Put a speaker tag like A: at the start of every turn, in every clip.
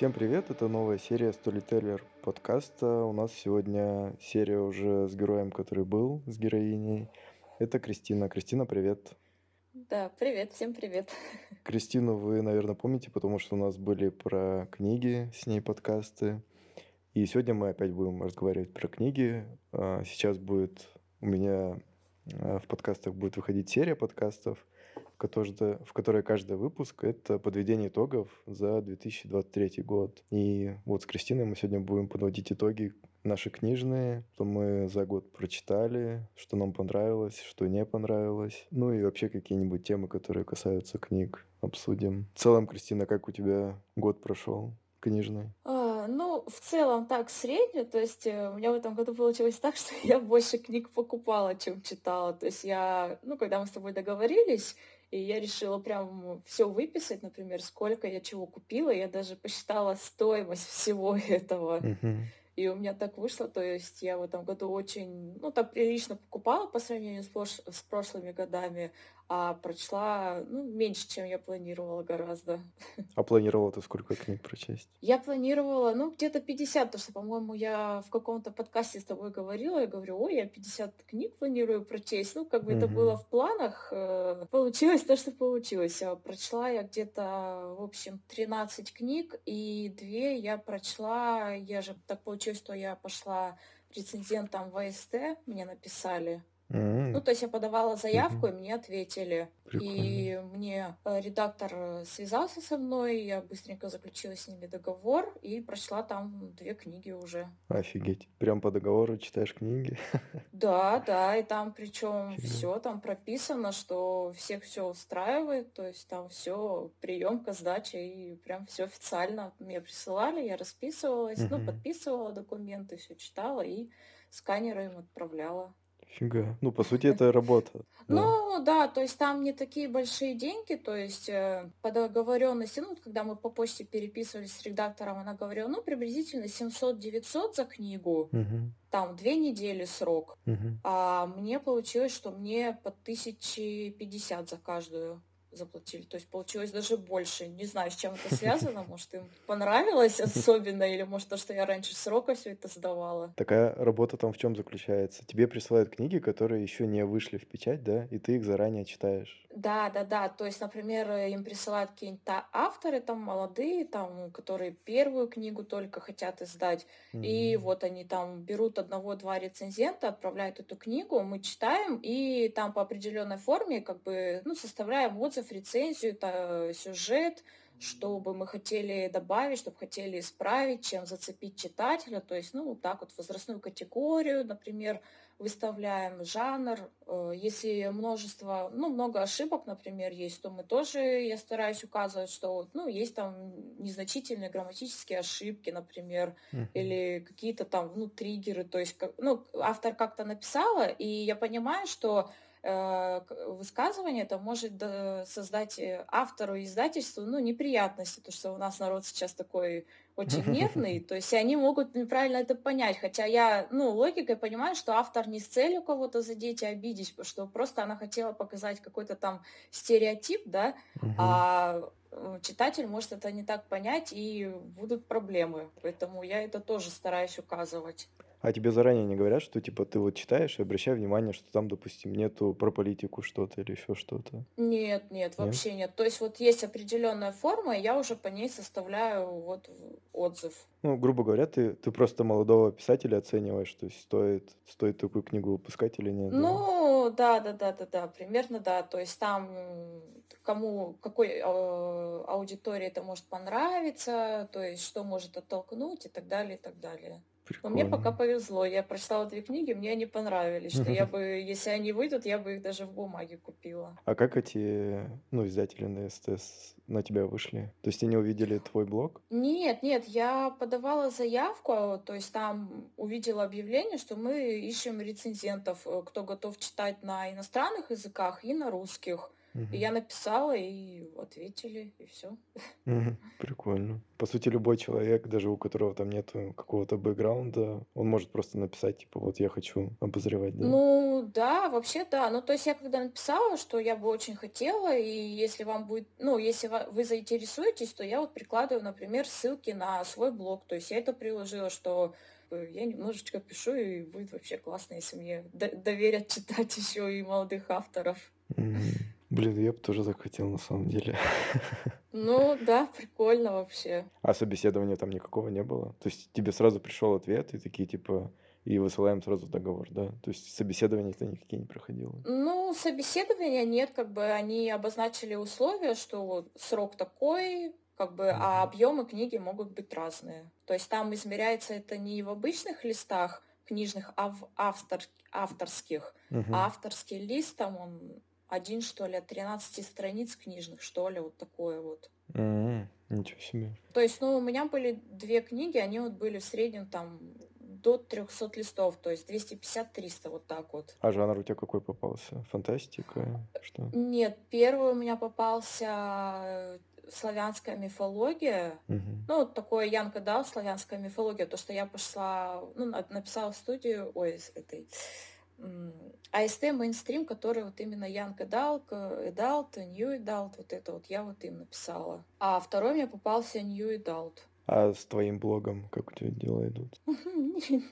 A: Всем привет, это новая серия Storyteller подкаста. У нас сегодня серия уже с героем, который был, с героиней. Это Кристина. Кристина, привет.
B: Да, привет, всем привет.
A: Кристину вы, наверное, помните, потому что у нас были про книги с ней подкасты. И сегодня мы опять будем разговаривать про книги. А, сейчас будет у меня а, в подкастах будет выходить серия подкастов которой, в которой каждый выпуск — это подведение итогов за 2023 год. И вот с Кристиной мы сегодня будем подводить итоги наши книжные, что мы за год прочитали, что нам понравилось, что не понравилось. Ну и вообще какие-нибудь темы, которые касаются книг, обсудим. В целом, Кристина, как у тебя год прошел книжный?
B: А, ну, в целом так средне. То есть э, у меня в этом году получилось так, что я больше книг покупала, чем читала. То есть я, ну, когда мы с тобой договорились, и я решила прям все выписать, например, сколько я чего купила. Я даже посчитала стоимость всего этого. И у меня так вышло, то есть я в этом году очень, ну, так прилично покупала по сравнению с, прош- с прошлыми годами, а прочла, ну, меньше, чем я планировала гораздо.
A: А планировала ты сколько книг прочесть?
B: Я планировала, ну, где-то 50, потому что, по-моему, я в каком-то подкасте с тобой говорила, я говорю, ой, я 50 книг планирую прочесть. Ну, как бы это было в планах, э, получилось то, что получилось. А прочла я где-то, в общем, 13 книг, и две я прочла, я же так получилось, что я пошла рецензентом в АСТ, мне написали, ну, то есть я подавала заявку, и мне ответили. И мне э, редактор связался со мной, я быстренько заключила с ними договор и прочла там две книги уже.
A: Офигеть. Прям по договору читаешь книги?
B: Да, да, и там причем все там прописано, что всех все устраивает, то есть там все приемка, сдача, и прям все официально мне присылали, я расписывалась, ну, подписывала документы, все читала и сканеры им отправляла.
A: Фига. Ну, по сути, это работа.
B: Ну, да, то есть там не такие большие деньги, то есть э, по договоренности, ну, когда мы по почте переписывались с редактором, она говорила, ну, приблизительно 700-900 за книгу,
A: Мгм.
B: там две недели срок,
A: Мгм.
B: а мне получилось, что мне по 1050 за каждую заплатили. То есть получилось даже больше. Не знаю, с чем это связано. Может, им понравилось особенно, или может, то, что я раньше срока все это сдавала.
A: Такая работа там в чем заключается? Тебе присылают книги, которые еще не вышли в печать, да, и ты их заранее читаешь.
B: Да, да, да. То есть, например, им присылают какие-нибудь авторы, там, молодые, там, которые первую книгу только хотят издать. Mm-hmm. И вот они там берут одного-два рецензента, отправляют эту книгу, мы читаем, и там по определенной форме, как бы, ну, составляем отзыв, рецензию, это сюжет, чтобы мы хотели добавить, чтобы хотели исправить, чем зацепить читателя. То есть, ну, вот так вот возрастную категорию, например, выставляем жанр. Э, если множество, ну, много ошибок, например, есть, то мы тоже, я стараюсь указывать, что, ну, есть там незначительные грамматические ошибки, например, uh-huh. или какие-то там, ну, триггеры. То есть, ну, автор как-то написала, и я понимаю, что Э, высказывание, это может создать э, автору и издательству ну, неприятности, потому что у нас народ сейчас такой очень нервный, то есть они могут неправильно это понять, хотя я, ну, логикой понимаю, что автор не с целью кого-то задеть и обидеть, что просто она хотела показать какой-то там стереотип, да, а э, читатель может это не так понять, и будут проблемы. Поэтому я это тоже стараюсь указывать.
A: А тебе заранее не говорят, что типа ты вот читаешь и обращай внимание, что там, допустим, нету про политику что-то или еще что-то?
B: Нет, нет, вообще нет. То есть вот есть определенная форма, и я уже по ней составляю вот отзыв.
A: Ну, грубо говоря, ты, ты просто молодого писателя оцениваешь, то есть стоит, стоит такую книгу выпускать или нет?
B: Ну, да, да, да, да, да, примерно да. То есть там кому, какой э, аудитории это может понравиться, то есть что может оттолкнуть и так далее, и так далее. Но мне пока повезло. Я прочитала две книги, мне они понравились. Что я бы, если они выйдут, я бы их даже в бумаге купила.
A: А как эти, ну, издатели на СТС на тебя вышли? То есть они увидели твой блог?
B: Нет, нет, я подавала заявку, то есть там увидела объявление, что мы ищем рецензентов, э, кто готов читать на иностранных языках и на русских. И я написала, и ответили, и все.
A: Мгм. Прикольно. По сути, любой человек, даже у которого там нет какого-то бэкграунда, он может просто написать, типа, вот я хочу обозревать, да?
B: Ну, да, вообще да. Ну, то есть я когда написала, что я бы очень хотела, и если вам будет, ну, если вы заинтересуетесь, то я вот прикладываю, например, ссылки на свой блог. То есть я это приложила, что э, я немножечко пишу, и будет вообще классно, если мне доверят читать еще и молодых авторов.
A: Мгм. Блин, я бы тоже так хотел на самом деле.
B: Ну да, прикольно вообще.
A: А собеседования там никакого не было? То есть тебе сразу пришел ответ и такие типа и высылаем сразу договор, да? То есть собеседования-то никакие не проходило?
B: Ну, собеседования нет, как бы они обозначили условия, что вот срок такой, как бы, а объемы книги могут быть разные. То есть там измеряется это не в обычных листах книжных, а в автор, авторских.
A: Мгм.
B: А авторский лист там он один, что ли, от 13 страниц книжных, что ли, вот такое вот.
A: М, Ничего себе.
B: То есть, ну, у меня были две книги, они вот были в среднем там до 300 листов, то есть 250-300, вот так вот.
A: А жанр у тебя какой попался? Фантастика? Что?
B: Нет, первый у меня попался э, славянская мифология.
A: Мгм.
B: Ну, вот такое Янка дал, славянская мифология, то, что я пошла, ну, на- написала студию, ой, этой, АСТ мейнстрим, который вот именно young adult, adult, new adult, вот это вот я вот им написала. А второй мне попался new adult.
A: А с твоим блогом как у тебя дела идут?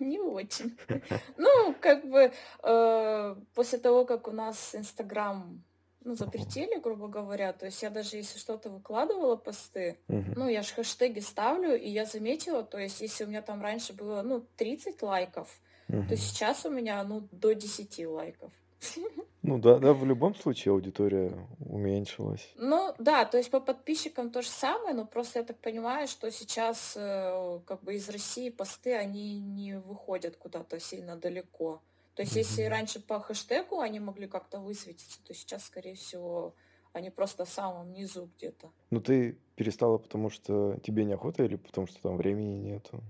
B: Не, очень. Ну, как бы э, после того, как у нас Инстаграм ну, запретили, грубо говоря, то есть я даже если что-то выкладывала посты,
A: Мгм.
B: ну, я же хэштеги ставлю, и я заметила, то есть если у меня там раньше было, ну, 30 лайков, то сейчас у меня, ну, до 10 лайков.
A: Ну да, да, в любом случае аудитория уменьшилась.
B: Ну, да, то есть по подписчикам то же самое, но просто я так понимаю, что сейчас э, как бы из России посты, они не выходят куда-то сильно далеко. То есть если раньше по хэштегу они могли как-то высветиться, то сейчас, скорее всего, они просто в самом низу где-то.
A: Ну ты перестала, потому что тебе неохота или потому что там времени нету?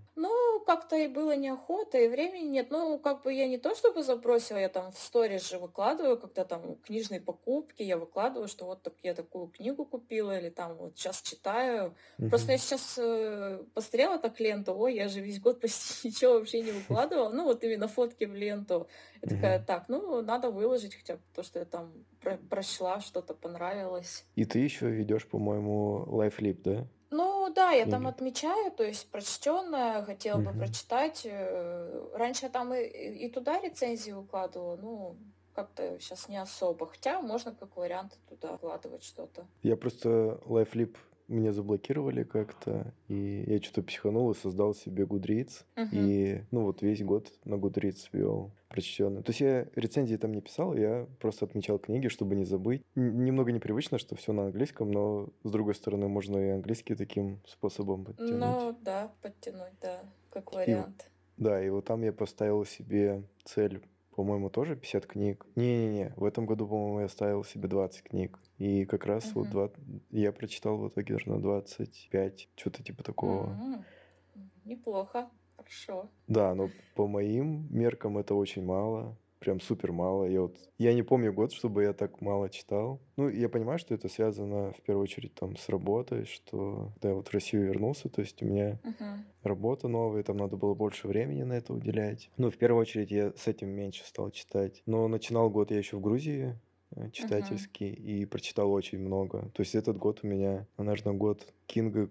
B: Как-то и было неохота, и времени нет. Ну, как бы я не то чтобы забросила, я там в сторис же выкладываю, когда там книжные покупки, я выкладываю, что вот так я такую книгу купила, или там вот сейчас читаю. Просто я сейчас э, посмотрела так ленту, ой, я же весь год почти ничего вообще не выкладывала, ну вот именно фотки в ленту. Я такая, так, ну надо выложить хотя бы то, что я там про- прочла, что-то понравилось.
A: И ты еще ведешь, по-моему, лайфлип, да?
B: Ну да, я там отмечаю, то есть прочтенное, хотела бы
A: Мгм.
B: прочитать. э, Раньше я там и, и туда рецензии укладывала, ну, как-то сейчас не особо. Хотя можно как вариант туда вкладывать что-то.
A: Я просто лайфлип меня заблокировали как-то, и я что-то психанул и создал себе Goodreads.
B: Мгм.
A: И, ну, вот весь год на Goodreads вел прочтенные. То есть я рецензии там не писал, я просто отмечал книги, чтобы не забыть. Н- Немного непривычно, что все на английском, но, с другой стороны, можно и английский таким способом подтянуть.
B: Ну да, подтянуть, да, как
A: И,
B: вариант.
A: да, и вот там я поставил себе цель, по-моему, тоже 50 книг. Не-не-не, в этом году, по-моему, я ставил себе 20 книг. И как раз вот
B: Мгм.
A: два... я прочитал в итоге даже на 25, что-то типа такого.
B: М, Неплохо, хорошо.
A: Да, но по моим меркам это очень мало. Прям супер мало. Я вот... Я не помню год, чтобы я так мало читал. Ну, я понимаю, что это связано в первую очередь там с работой, что когда я вот в Россию вернулся, то есть у меня
B: Мгм.
A: работа новая, там надо было больше времени на это уделять. Ну, в первую очередь я с этим меньше стал читать. Но начинал год я еще в Грузии э, читательский и прочитал очень много. То есть этот год у меня, наверное, год Кинга,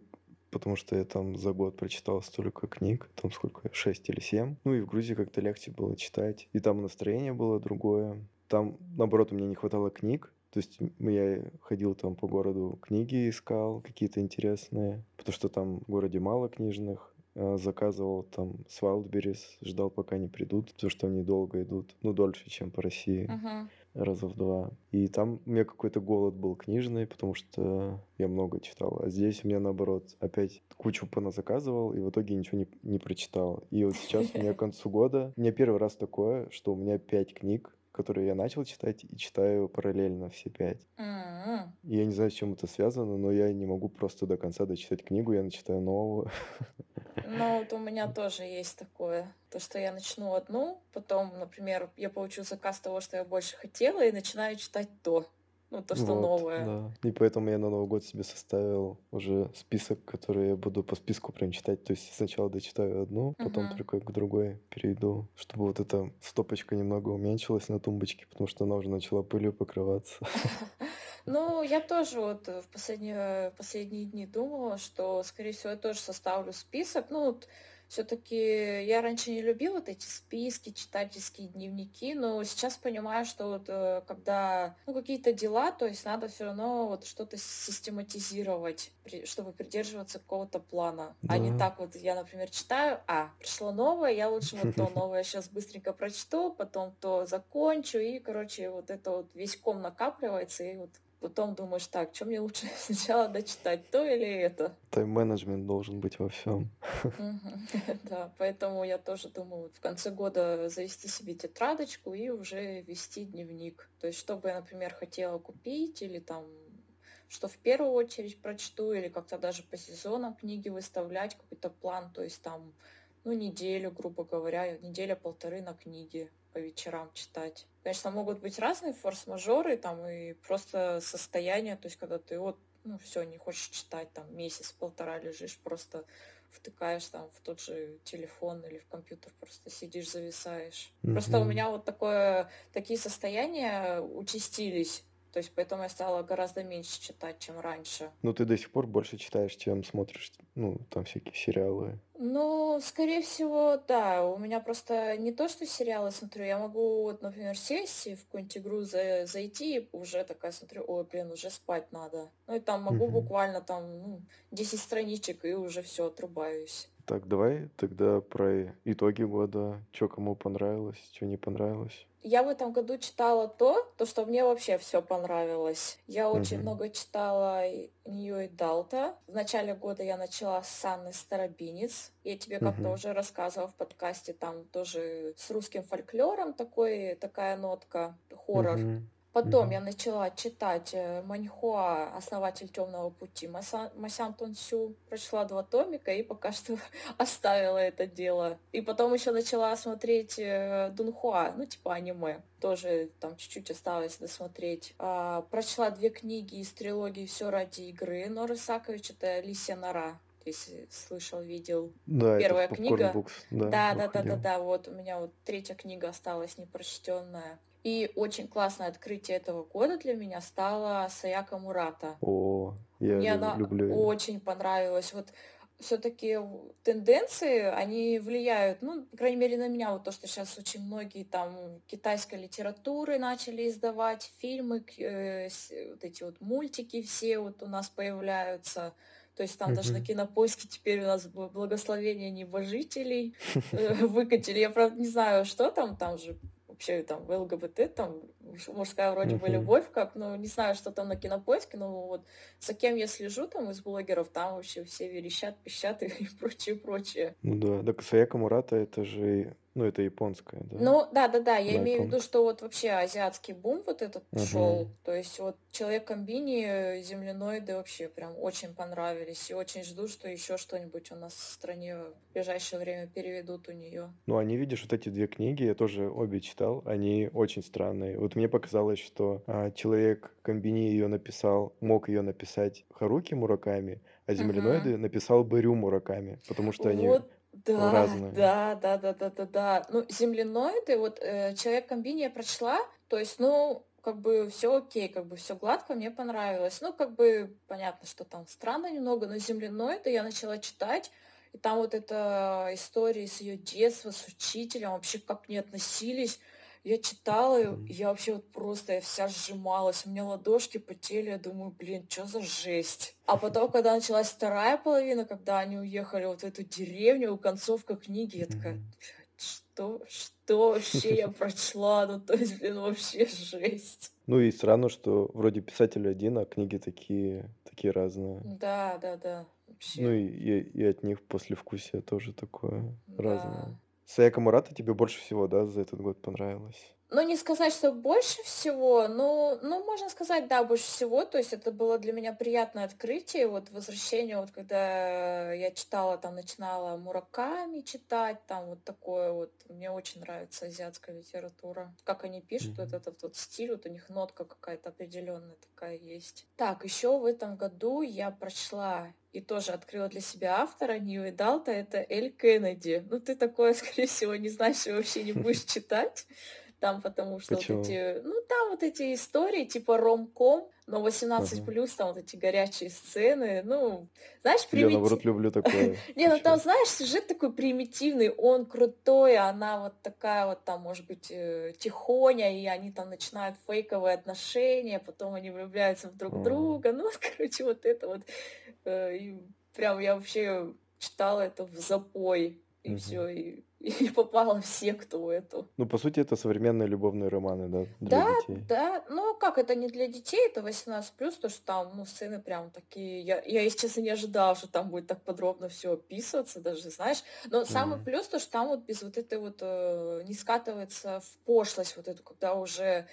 A: потому что я там за год прочитал столько книг, там сколько, шесть или семь. Ну и в Грузии как-то легче было читать. И там настроение было другое. Там, наоборот, мне не хватало книг. То есть я ходил там по городу, книги искал какие-то интересные, потому что там в городе мало книжных. Э, Заказывал там с Wildberries, ждал, пока они придут, потому что они долго идут, ну, дольше, чем по России
B: Мгм.
A: Раза в два. И там у меня какой-то голод был книжный, потому что я много читал. А здесь у меня, наоборот, опять кучу поназаказывал, и в итоге ничего не, не прочитал. И вот сейчас у меня к концу года, у меня первый раз такое, что у меня пять книг, которые я начал читать, и читаю параллельно все пять. И я не знаю, с чем это связано, но я не могу просто до конца дочитать книгу, я начитаю новую.
B: Ну, вот у меня тоже есть такое. То, что я начну одну, потом, например, я получу заказ того, что я больше хотела, и начинаю читать то. Ну, то, что
A: Вот,
B: новое.
A: да. И поэтому я на Новый год себе составил уже список, который я буду по списку прям читать. То есть сначала дочитаю одну, потом
B: Мгм.
A: только к другой перейду, чтобы вот эта стопочка немного уменьшилась на тумбочке, потому что она уже начала пылью покрываться.
B: Ну, я тоже вот в последние, последние дни думала, что, скорее всего, я тоже составлю список. Ну, вот все-таки я раньше не любила вот эти списки, читательские дневники, но сейчас понимаю, что вот э, когда ну, какие-то дела, то есть надо все равно вот что-то систематизировать, чтобы придерживаться какого-то плана. А не
A: Да.
B: так вот я, например, читаю, а, пришло новое, я лучше вот то новое сейчас быстренько прочту, потом то закончу, и, короче, вот это вот весь ком накапливается, и вот потом думаешь, так, что мне лучше сначала дочитать, то или это?
A: Тайм-менеджмент должен быть во всем.
B: Да, поэтому я тоже думаю, в конце года завести себе тетрадочку и уже вести дневник. То есть, что бы я, например, хотела купить или там что в первую очередь прочту, или как-то даже по сезонам книги выставлять, какой-то план, то есть там, ну, неделю, грубо говоря, неделя-полторы на книги по вечерам читать. Конечно, могут быть разные форс-мажоры, там, и просто состояние, то есть, когда ты вот, ну, все, не хочешь читать, там, месяц-полтора лежишь, просто втыкаешь там в тот же телефон или в компьютер, просто сидишь, зависаешь. Просто у меня вот такое, такие состояния участились, то есть поэтому я стала гораздо меньше читать, чем раньше.
A: Ну, ты до сих пор больше читаешь, чем смотришь, ну, там всякие сериалы.
B: Ну, скорее всего, да. У меня просто не то, что сериалы смотрю, я могу, вот, например, сесть и в какую-нибудь игру за- зайти, и уже такая смотрю, ой, блин, уже спать надо. Ну и там могу
A: Мгм.
B: буквально там, ну, 10 страничек, и уже все, отрубаюсь.
A: Так, давай тогда про итоги года. Что кому понравилось, что не понравилось.
B: Я в этом году читала то, то, что мне вообще все понравилось. Я очень
A: Мгм.
B: много читала нее и Далта. В начале года я начала с Анны Старобинец. Я тебе как-то
A: Мгм.
B: уже рассказывала в подкасте, там тоже с русским фольклором такой, такая нотка, хоррор.
A: Мгм.
B: Потом
A: Мгм.
B: я начала читать э, Маньхуа, основатель темного пути, Маса- Масян Тонсю. Прочла два томика и пока что оставила это дело. И потом еще начала смотреть э, Дунхуа, ну типа аниме. Тоже там чуть-чуть осталось досмотреть. А, прочла две книги из трилогии «Все ради игры» Норы Сакович. Это «Лисья нора», если слышал, видел.
A: Да, это
B: Первая
A: Popcorn
B: книга.
A: Books, да,
B: Да, да, да, да, да. Вот у меня вот третья книга осталась непрочтенная. И очень классное открытие этого года для меня стала Саяка Мурата.
A: О, я
B: Мне
A: лю-
B: она
A: люблю
B: очень понравилась. Вот все-таки тенденции, они влияют, ну, по крайней мере, на меня, вот то, что сейчас очень многие там китайской литературы начали издавать, фильмы, э, вот эти вот мультики все вот у нас появляются. То есть там даже на кинопоиске теперь у нас благословение небожителей э, выкатили. Я, правда, не знаю, что там, там же вообще там в ЛГБТ, там муж- мужская вроде бы любовь, как, ну, не знаю, что там на кинопоиске, но вот за кем я слежу там из блогеров, там вообще все верещат, пищат и прочее, прочее.
A: Ну да, так Саяка Мурата это же, ну это японская, да?
B: Ну, да, да, да, я
A: Она
B: имею в виду, что вот вообще азиатский бум вот этот пошел.
A: Мгм.
B: То есть вот Человек-комбини, земляноиды вообще прям очень понравились. И очень жду, что еще что-нибудь у нас в стране в ближайшее время переведут у нее.
A: Ну, они, видишь, вот эти две книги, я тоже обе читал, они очень странные. Вот мне показалось, что а, человек комбини ее написал, мог ее написать Харуки Мураками, а земляноиды написал Бэрю Мураками, потому что они
B: Вот, да,
A: разные.
B: да, да, да, да, да, да. Ну, земляноиды, вот э, Человек-комбини я прочла, то есть, ну, как бы все окей, как бы все гладко, мне понравилось. Ну, как бы понятно, что там странно немного, но земляноиды я начала читать, и там вот эта история с ее детства, с учителем, вообще как к ней относились. Я читала,
A: Мгм.
B: я вообще вот просто я вся сжималась, у меня ладошки потели, я думаю, блин, что за жесть. А потом, когда началась вторая половина, когда они уехали вот в эту деревню, у концовка книги, я такая,
A: Мгм.
B: «Блядь, что, что вообще я прочла? Ну, то есть, блин, вообще жесть.
A: Ну и странно, что вроде писатель один, а книги такие, такие разные.
B: Да, да, да,
A: Ну
B: вообще,
A: и, и, и от них послевкусие тоже такое
B: да.
A: разное. Саяка Мурата тебе больше всего, да, за этот год понравилось?
B: Ну, не сказать, что больше всего, но, ну, можно сказать, да, больше всего. То есть это было для меня приятное открытие, вот возвращение, вот когда я читала, там, начинала Мураками читать, там, вот такое вот. Мне очень нравится азиатская литература. Как они пишут, mm-hmm. вот этот вот стиль, вот у них нотка какая-то определенная такая есть. Так, еще в этом году я прочла и тоже открыла для себя автора Нью Далта, это Эль Кеннеди. Ну, ты такое, скорее всего, не знаешь и вообще не будешь читать там потому что Почему? вот эти, ну там вот эти истории типа ромком, но 18 плюс, там вот эти горячие сцены, ну, знаешь,
A: примитив... Я, наоборот, люблю такое.
B: Не, ну там, знаешь, сюжет такой примитивный, он крутой, а она вот такая вот там, может быть, э, тихоня, и они там начинают фейковые отношения, потом они влюбляются в друг друга, ну, короче, вот это вот, э, прям я вообще читала это в запой, и все, и и попала в секту эту.
A: Ну, по сути, это современные любовные романы, да,
B: для да, детей. Да, ну как это не для детей, это 18+, то что там, ну, сцены прям такие, я, я если честно, не ожидала, что там будет так подробно все описываться, даже, знаешь, но самый mm-hmm. плюс, то что там вот без вот этой вот, э, не скатывается в пошлость вот эту, когда уже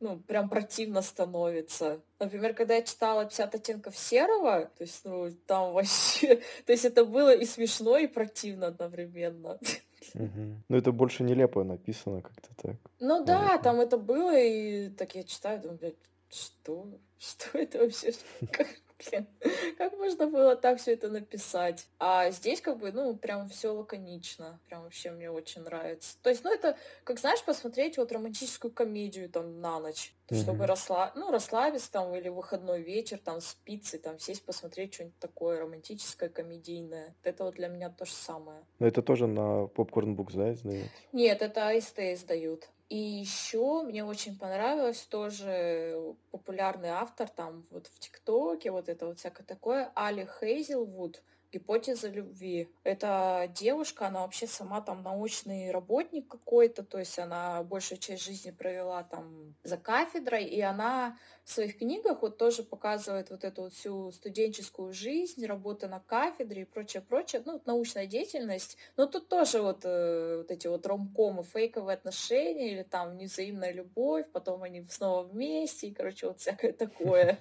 B: ну, прям противно становится. Например, когда я читала «50 оттенков серого», то есть, ну, там вообще... То есть это было и смешно, и противно одновременно.
A: Угу. Ну, это больше нелепо написано как-то так.
B: Ну да, наверное. там это было, и так я читаю, думаю, блядь, что? Что это вообще? Блин, как можно было так все это написать? А здесь как бы, ну, прям все лаконично. Прям вообще мне очень нравится. То есть, ну, это, как знаешь, посмотреть вот романтическую комедию там на ночь. Mm-hmm. Чтобы расслаб... ну, расслабиться там или выходной вечер, там, с пиццей, там, сесть, посмотреть что-нибудь такое романтическое, комедийное. Это вот для меня то же самое.
A: Но это тоже на Popcorn Books, да, издается?
B: Нет, это АСТ издают. И еще мне очень понравилось тоже популярный автор там вот в ТикТоке, вот это вот всякое такое, Али Хейзелвуд гипотеза любви. Эта девушка, она вообще сама там научный работник какой-то, то есть она большую часть жизни провела там за кафедрой, и она в своих книгах вот тоже показывает вот эту вот всю студенческую жизнь, работа на кафедре и прочее, прочее, ну, вот научная деятельность. Но тут тоже вот, э, вот эти вот ромкомы, фейковые отношения или там невзаимная любовь, потом они снова вместе, и, короче, вот всякое такое.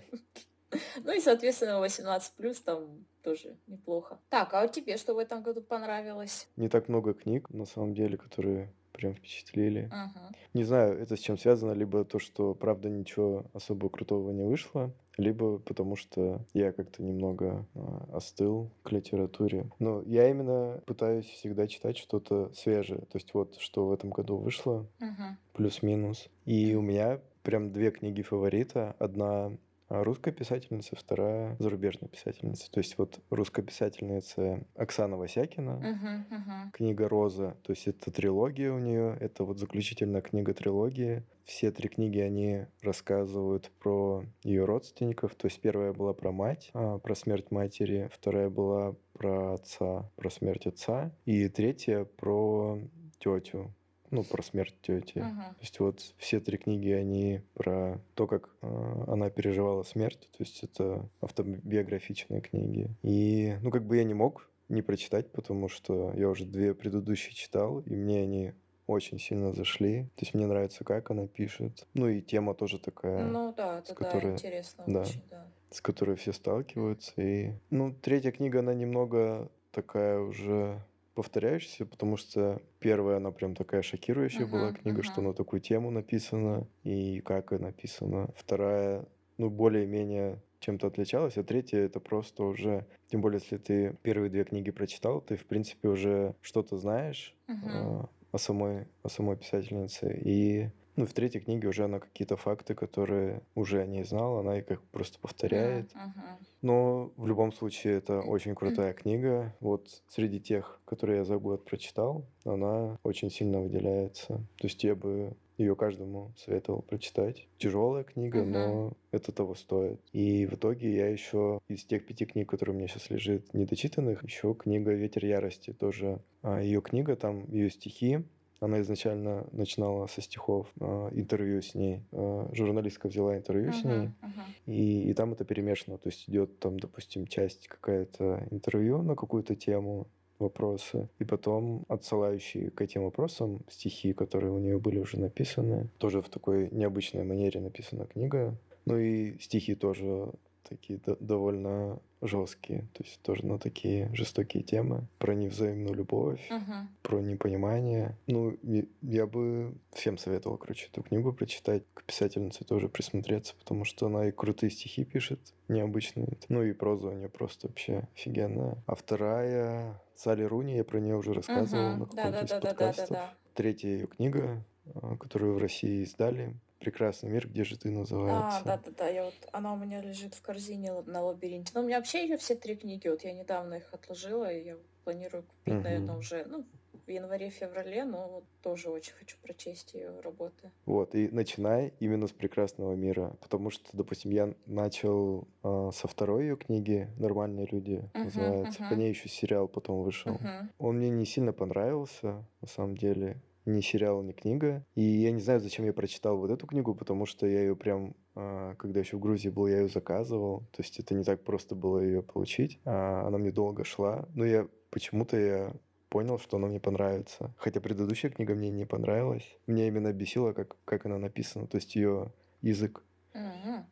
B: Ну и, соответственно, 18 плюс там тоже неплохо. Так, а вот тебе что в этом году понравилось?
A: Не так много книг, на самом деле, которые прям впечатлили. Ага. Не знаю, это с чем связано, либо то, что, правда, ничего особо крутого не вышло, либо потому что я как-то немного а, остыл к литературе. Но я именно пытаюсь всегда читать что-то свежее. То есть вот, что в этом году вышло, ага. плюс-минус. И у меня прям две книги фаворита. Одна а русская писательница, вторая зарубежная писательница. То есть вот русская писательница Оксана Васякина, uh-huh, uh-huh. книга «Роза», то есть это трилогия у нее, это вот заключительная книга трилогии. Все три книги, они рассказывают про ее родственников. То есть первая была про мать, а, про смерть матери, вторая была про отца, про смерть отца, и третья про тетю, ну, про смерть тети. Uh-huh. То есть вот все три книги, они про то, как э, она переживала смерть. То есть это автобиографичные книги. И, ну, как бы я не мог не прочитать, потому что я уже две предыдущие читал, и мне они очень сильно зашли. То есть мне нравится, как она пишет. Ну и тема тоже такая.
B: Ну да, это с которой, да, интересно да, очень, да.
A: С которой все сталкиваются. И, ну, третья книга, она немного такая уже повторяющаяся, потому что первая, она прям такая шокирующая uh-huh, была книга, uh-huh. что на такую тему написана и как и написано. Вторая, ну, более-менее чем-то отличалась, а третья это просто уже, тем более, если ты первые две книги прочитал, ты, в принципе, уже что-то знаешь uh-huh. э, о, самой, о самой писательнице, и ну, в третьей книге уже она какие-то факты, которые уже не знала, она их как просто повторяет. Uh-huh. Но в любом случае это очень крутая книга. Вот среди тех, которые я за год прочитал, она очень сильно выделяется. То есть я бы ее каждому советовал прочитать. Тяжелая книга, uh-huh. но это того стоит. И в итоге я еще из тех пяти книг, которые у меня сейчас лежит недочитанных, еще книга «Ветер ярости» тоже. А ее книга, там ее стихи, она изначально начинала со стихов э, интервью с ней. Э, журналистка взяла интервью uh-huh, с ней, uh-huh. И, и там это перемешано. То есть идет там, допустим, часть какая-то интервью на какую-то тему, вопросы. И потом отсылающие к этим вопросам стихи, которые у нее были уже написаны. Тоже в такой необычной манере написана книга. Ну и стихи тоже такие довольно жесткие, то есть тоже на такие жестокие темы про невзаимную любовь,
B: uh-huh.
A: про непонимание. Ну, я бы всем советовал, короче, эту книгу прочитать, к писательнице тоже присмотреться, потому что она и крутые стихи пишет, необычные. Ну и проза у нее просто вообще офигенная. А вторая Салли Руни, я про нее уже рассказывал uh-huh. на каком-то да, из да, подкастов. Третья ее книга, а, которую в России издали, Прекрасный мир, где же ты называется.
B: А, да, да, да. Я вот, она у меня лежит в корзине на лабиринте. Но у меня вообще ее все три книги. Вот я недавно их отложила, и я планирую купить, угу. наверное, уже ну, в январе-феврале, но вот тоже очень хочу прочесть ее работы.
A: Вот, и начинай именно с прекрасного мира. Потому что, допустим, я начал э, со второй ее книги Нормальные люди uh-huh, называется. Uh-huh. По ней еще сериал потом вышел. Uh-huh. Он мне не сильно понравился, на самом деле ни сериал, ни книга. И я не знаю, зачем я прочитал вот эту книгу, потому что я ее прям, а, когда еще в Грузии был, я ее заказывал. То есть это не так просто было ее получить. А она мне долго шла. Но я почему-то я понял, что она мне понравится. Хотя предыдущая книга мне не понравилась. Мне именно бесило, как, как она написана. То есть ее язык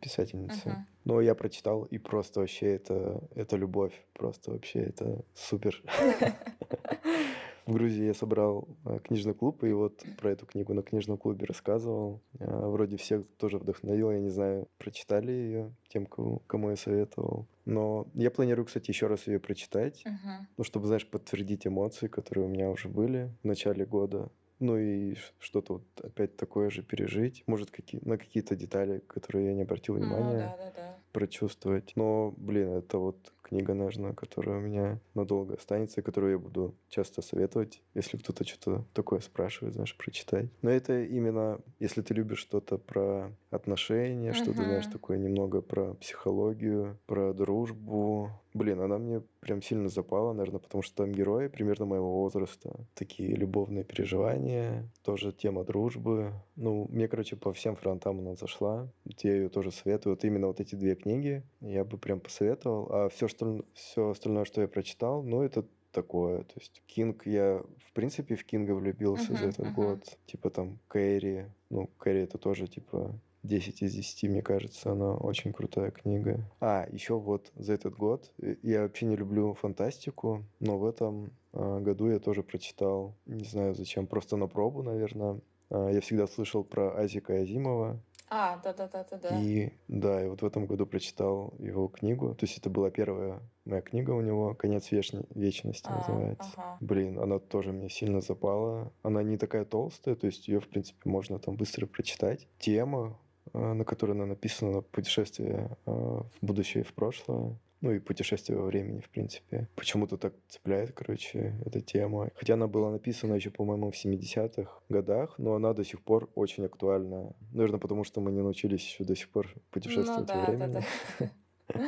A: писательницы. Uh-huh. Но я прочитал, и просто вообще это, это любовь. Просто вообще это супер. В Грузии я собрал э, книжный клуб, и вот про эту книгу на книжном клубе рассказывал. Э, вроде всех тоже вдохновил, я не знаю, прочитали ее тем, кому, кому я советовал. Но я планирую, кстати, еще раз ее прочитать,
B: uh-huh.
A: ну, чтобы, знаешь, подтвердить эмоции, которые у меня уже были в начале года. Ну и что-то вот опять такое же пережить. Может, какие, на какие-то детали, которые я не обратил внимания,
B: ну, да, да, да.
A: прочувствовать. Но, блин, это вот книга, наверное, которая у меня надолго останется, которую я буду часто советовать, если кто-то что-то такое спрашивает, знаешь, прочитать. Но это именно, если ты любишь что-то про отношения, uh-huh. что-то, знаешь, такое немного про психологию, про дружбу. Блин, она мне прям сильно запала, наверное, потому что там герои примерно моего возраста. Такие любовные переживания, тоже тема дружбы. Ну, мне, короче, по всем фронтам она зашла. Я ее тоже советую. Вот именно вот эти две книги я бы прям посоветовал. А все, что, все остальное, что я прочитал, ну, это такое. То есть Кинг, я в принципе в Кинга влюбился uh-huh, за этот uh-huh. год. Типа там Кэрри. Ну, Кэрри это тоже типа 10 из 10, мне кажется, она очень крутая книга. А, еще вот за этот год, э, я вообще не люблю фантастику, но в этом э, году я тоже прочитал, не знаю зачем, просто на пробу, наверное. Э, я всегда слышал про Азика Азимова,
B: а, да-да-да-да-да.
A: И да, и вот в этом году прочитал его книгу. То есть это была первая моя книга у него «Конец вечни- вечности» а, называется.
B: Ага.
A: Блин, она тоже мне сильно запала. Она не такая толстая, то есть ее, в принципе, можно там быстро прочитать. Тема, на которой она написана, путешествие э, в будущее и в прошлое ну и путешествие во времени, в принципе. Почему-то так цепляет, короче, эта тема. Хотя она была написана еще, по-моему, в 70-х годах, но она до сих пор очень актуальна. Наверное, потому что мы не научились еще до сих пор путешествовать ну, да, во времени. Да, да.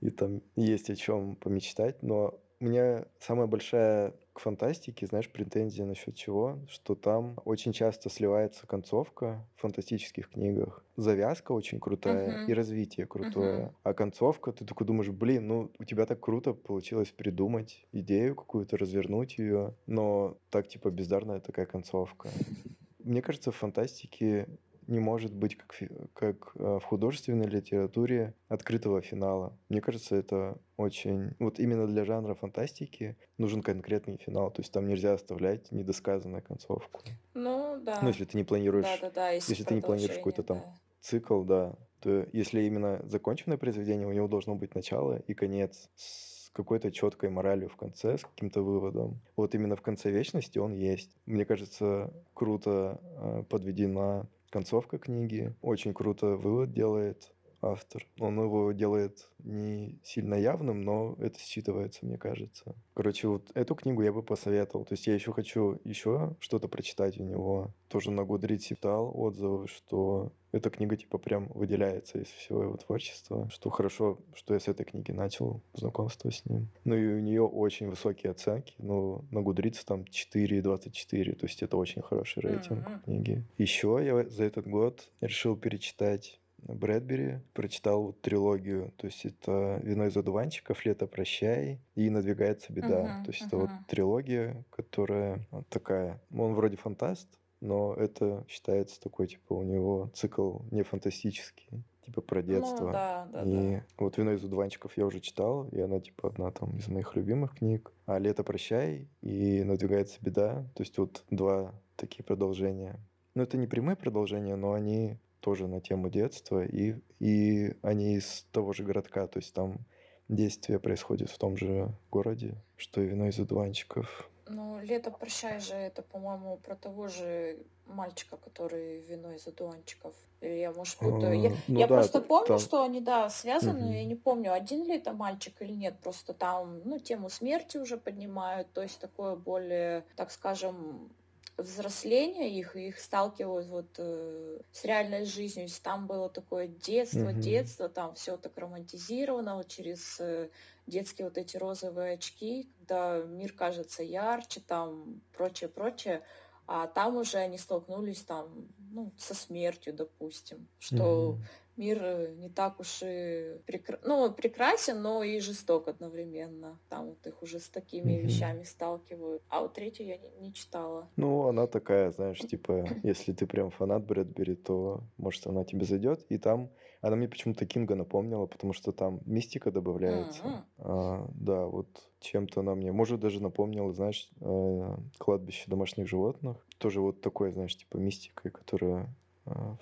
A: И там есть о чем помечтать, но у меня самая большая к фантастике, знаешь, претензия насчет чего? Что там очень часто сливается концовка в фантастических книгах. Завязка очень крутая uh-huh. и развитие крутое. Uh-huh. А концовка, ты такой думаешь, блин, ну у тебя так круто получилось придумать идею какую-то, развернуть ее, но так типа бездарная такая концовка. Мне кажется, в фантастике не может быть, как, как э, в художественной литературе, открытого финала. Мне кажется, это очень... Вот именно для жанра фантастики нужен конкретный финал. То есть там нельзя оставлять недосказанную концовку.
B: Ну, да.
A: Ну, если ты не планируешь...
B: Да, да, да,
A: если, если ты не планируешь какой-то там
B: да.
A: цикл, да, то если именно законченное произведение, у него должно быть начало и конец с какой-то четкой моралью в конце, с каким-то выводом. Вот именно в конце вечности он есть. Мне кажется, круто э, подведена концовка книги. Очень круто вывод делает автор. Он его делает не сильно явным, но это считывается, мне кажется. Короче, вот эту книгу я бы посоветовал. То есть я еще хочу еще что-то прочитать у него. Тоже на Goodreads читал отзывы, что эта книга типа прям выделяется из всего его творчества. Что хорошо, что я с этой книги начал знакомство с ним. Ну и у нее очень высокие оценки. Ну, на Goodreads там 4,24. То есть это очень хороший рейтинг mm-hmm. книги. Еще я за этот год решил перечитать Брэдбери, прочитал трилогию, то есть это «Вино из одуванчиков», «Лето прощай» и «Надвигается беда».
B: Мгм,
A: То есть это вот трилогия, которая вот такая, ну, он вроде фантаст, но это считается такой, типа, у него цикл не фантастический, типа про
B: Ну
A: детство.
B: да, да, да.
A: И вот «Вино из одуванчиков» я уже читал, и она, типа, одна там из моих любимых книг. А «Лето прощай» и «Надвигается беда», то есть вот два такие продолжения. Ну, это не прямые продолжения, но они тоже на тему детства, и, и они из того же городка, то есть там действие происходит в том же городе, что и «Вино из одуванчиков».
B: Ну, «Лето прощай» же это, по-моему, про того же мальчика, который вино из одуванчиков. Или я, может, путаю. Я,
A: А, Ну
B: я
A: да,
B: просто помню,
A: там...
B: что они, да, связаны, но я не помню, один ли это мальчик или нет. Просто там, ну, тему смерти уже поднимают, то есть такое более, так скажем, взросление их, и их сталкивают вот э, с реальной жизнью. Если там было такое детство,
A: Мгм.
B: детство, там все так романтизировано вот через э, детские вот эти розовые очки, когда мир кажется ярче, там прочее, прочее. А там уже они столкнулись там, ну, со смертью, допустим, что
A: Мгм.
B: Мир э, не так уж и прекра- ну, прекрасен, но и жесток одновременно. Там вот их уже с такими
A: Мгм.
B: вещами сталкивают. А вот третью я не, не читала.
A: Ну, она такая, знаешь, типа, если ты прям фанат Брэдбери, то, может, она тебе зайдет. И там она мне почему-то Кинга напомнила, потому что там мистика добавляется.
B: М.
A: А, да, вот чем-то она мне, может, даже напомнила, знаешь, э, кладбище домашних животных. Тоже вот такое, знаешь, типа мистикой, которая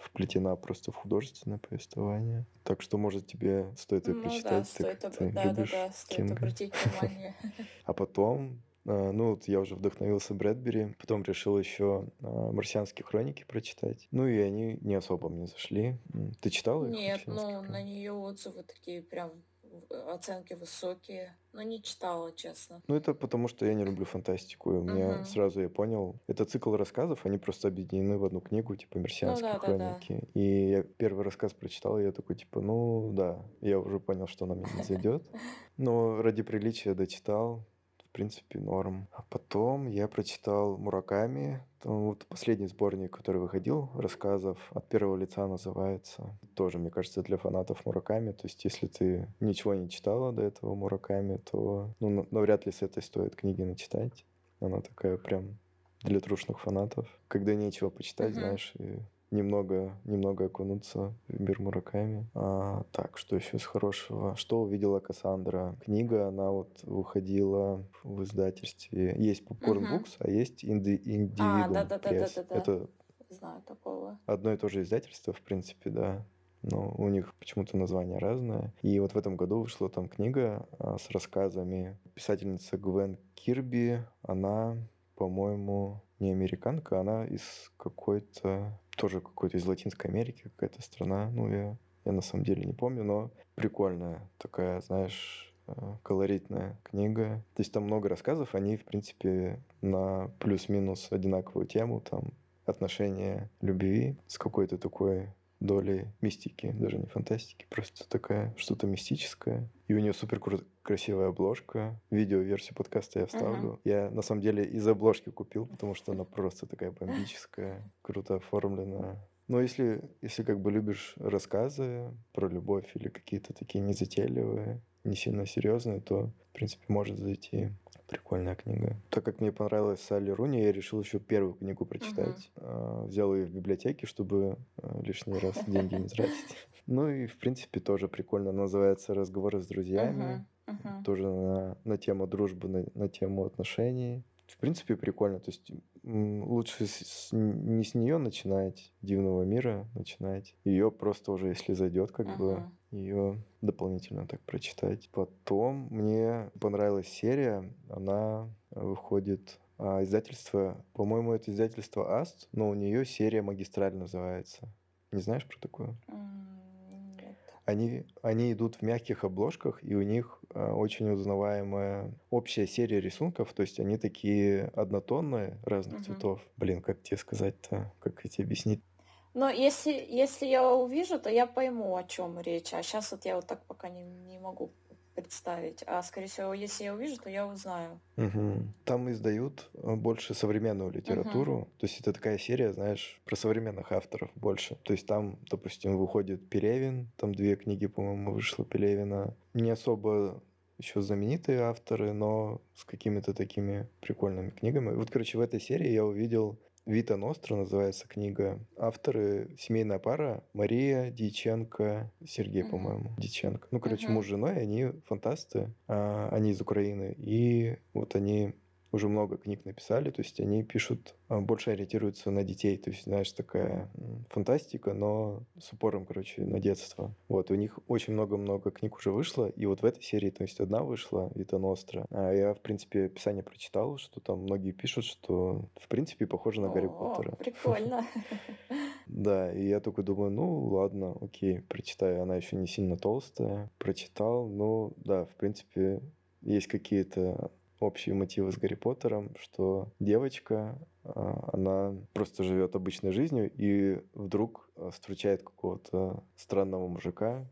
A: вплетена просто в художественное повествование. Так что, может, тебе стоит ее
B: Ну да,
A: прочитать,
B: стоит,
A: так
B: об-
A: как ты
B: да, да,
A: любишь
B: да, стоит
A: Кинга.
B: обратить внимание.
A: А потом, а, ну вот я уже вдохновился Брэдбери, потом решил еще а, «Марсианские хроники» прочитать. Ну и они не особо мне зашли. Ты читал их,
B: Нет,
A: «Марсианские
B: ну на
A: хроники»?
B: нее отзывы такие прям оценки высокие. Но не читала, честно.
A: Ну это потому, что я не люблю фантастику. И у меня
B: Мгм.
A: сразу я понял, это цикл рассказов, они просто объединены в одну книгу, типа
B: Ну
A: «Марсианские
B: да, да, да.
A: хроники». И я первый рассказ прочитал, и я такой, типа, ну да, я уже понял, что она мне не зайдет. Но ради приличия дочитал. В принципе, норм. А потом я прочитал Мураками. Вот последний сборник, который выходил, рассказов от первого лица называется. Тоже, мне кажется, для фанатов Мураками. То есть, если ты ничего не читала до этого Мураками, то ну, на- навряд ли с этой стоит книги начитать. Она такая прям для трушных фанатов. Когда нечего почитать,
B: Мгм.
A: знаешь, и немного, немного окунуться в мир Мураками. А, так, что еще из хорошего? Что увидела Кассандра? Книга, она вот выходила в издательстве. Есть Popcorn
B: Мгм.
A: Books, а есть Indi-
B: А,
A: Individuum
B: да, да, да, да,
A: Press.
B: да, да.
A: Это
B: Знаю такого.
A: одно и то же издательство, в принципе, да. Но у них почему-то название разное. И вот в этом году вышла там книга а, с рассказами. Писательница Гвен Кирби, она, по-моему, не американка, она из какой-то, тоже какой-то из Латинской Америки, какая-то страна. Ну, я, я на самом деле не помню, но прикольная такая, знаешь, э, колоритная книга. То есть там много рассказов, они, в принципе, на плюс-минус одинаковую тему, там отношения любви с какой-то такой долей мистики, даже не фантастики, просто такая что-то мистическое. И у нее супер красивая обложка. Видео-версию подкаста я вставлю. Я на самом деле из обложки купил, потому что она просто такая бомбическая, круто оформлена. Но если, если как бы любишь рассказы про любовь или какие-то такие незатейливые, не сильно серьезные, то, в принципе, может зайти. Прикольная книга. Так как мне понравилась Салли Руни, я решил еще первую книгу прочитать. А, Взял ее в библиотеке, чтобы а, лишний раз деньги не тратить. Ну и, в принципе, тоже прикольно. Называется «Разговоры с друзьями».
B: Мгм.
A: Тоже на, на тему дружбы, на, на тему отношений. В принципе, прикольно. То есть лучше с- с- не с нее начинать, дивного мира начинать. Ее просто уже, если зайдет, как бы,
B: Мгм.
A: ее дополнительно так прочитать. Потом мне понравилась серия. Она выходит а, издательство, по-моему, это издательство Аст, но у нее серия Магистраль называется. Не знаешь про такое? Они, они идут в мягких обложках, и у них а, очень узнаваемая общая серия рисунков, то есть они такие однотонные, разных
B: Мгм.
A: цветов. Блин, как тебе сказать-то, как тебе объяснить?
B: Но если, если я увижу, то я пойму, о чем речь. А сейчас вот я вот так пока не, не могу представить. А, скорее всего, если я увижу, то я узнаю.
A: Угу. Там издают э, больше современную литературу. Угу. То есть это такая серия, знаешь, про современных авторов больше. То есть там, допустим, выходит Пелевин, там две книги, по-моему, вышло Пелевина. Не особо еще знаменитые авторы, но с какими-то такими прикольными книгами. Вот, короче, в этой серии я увидел Вита Ностра называется книга. Авторы семейная пара Мария Дьяченко, Сергей, uh-huh. по-моему, Дьяченко. Ну, короче, uh-huh. муж с женой, они фантасты, а, они из Украины. И вот они уже много книг написали, то есть они пишут, а, больше ориентируются на детей, то есть, знаешь, такая фантастика, но с упором, короче, на детство. Вот, у них очень много-много книг уже вышло, и вот в этой серии, то есть одна вышла, Вита Ностра, а я, в принципе, описание прочитал, что там многие пишут, что, в принципе, похоже на Гарри Поттера.
B: прикольно.
A: Да, и я только думаю, ну, ладно, окей, прочитаю. Она еще не сильно толстая. Прочитал, ну, да, в принципе, есть какие-то общие мотивы с Гарри Поттером, что девочка, а, она просто живет обычной жизнью и вдруг а, встречает какого-то странного мужика,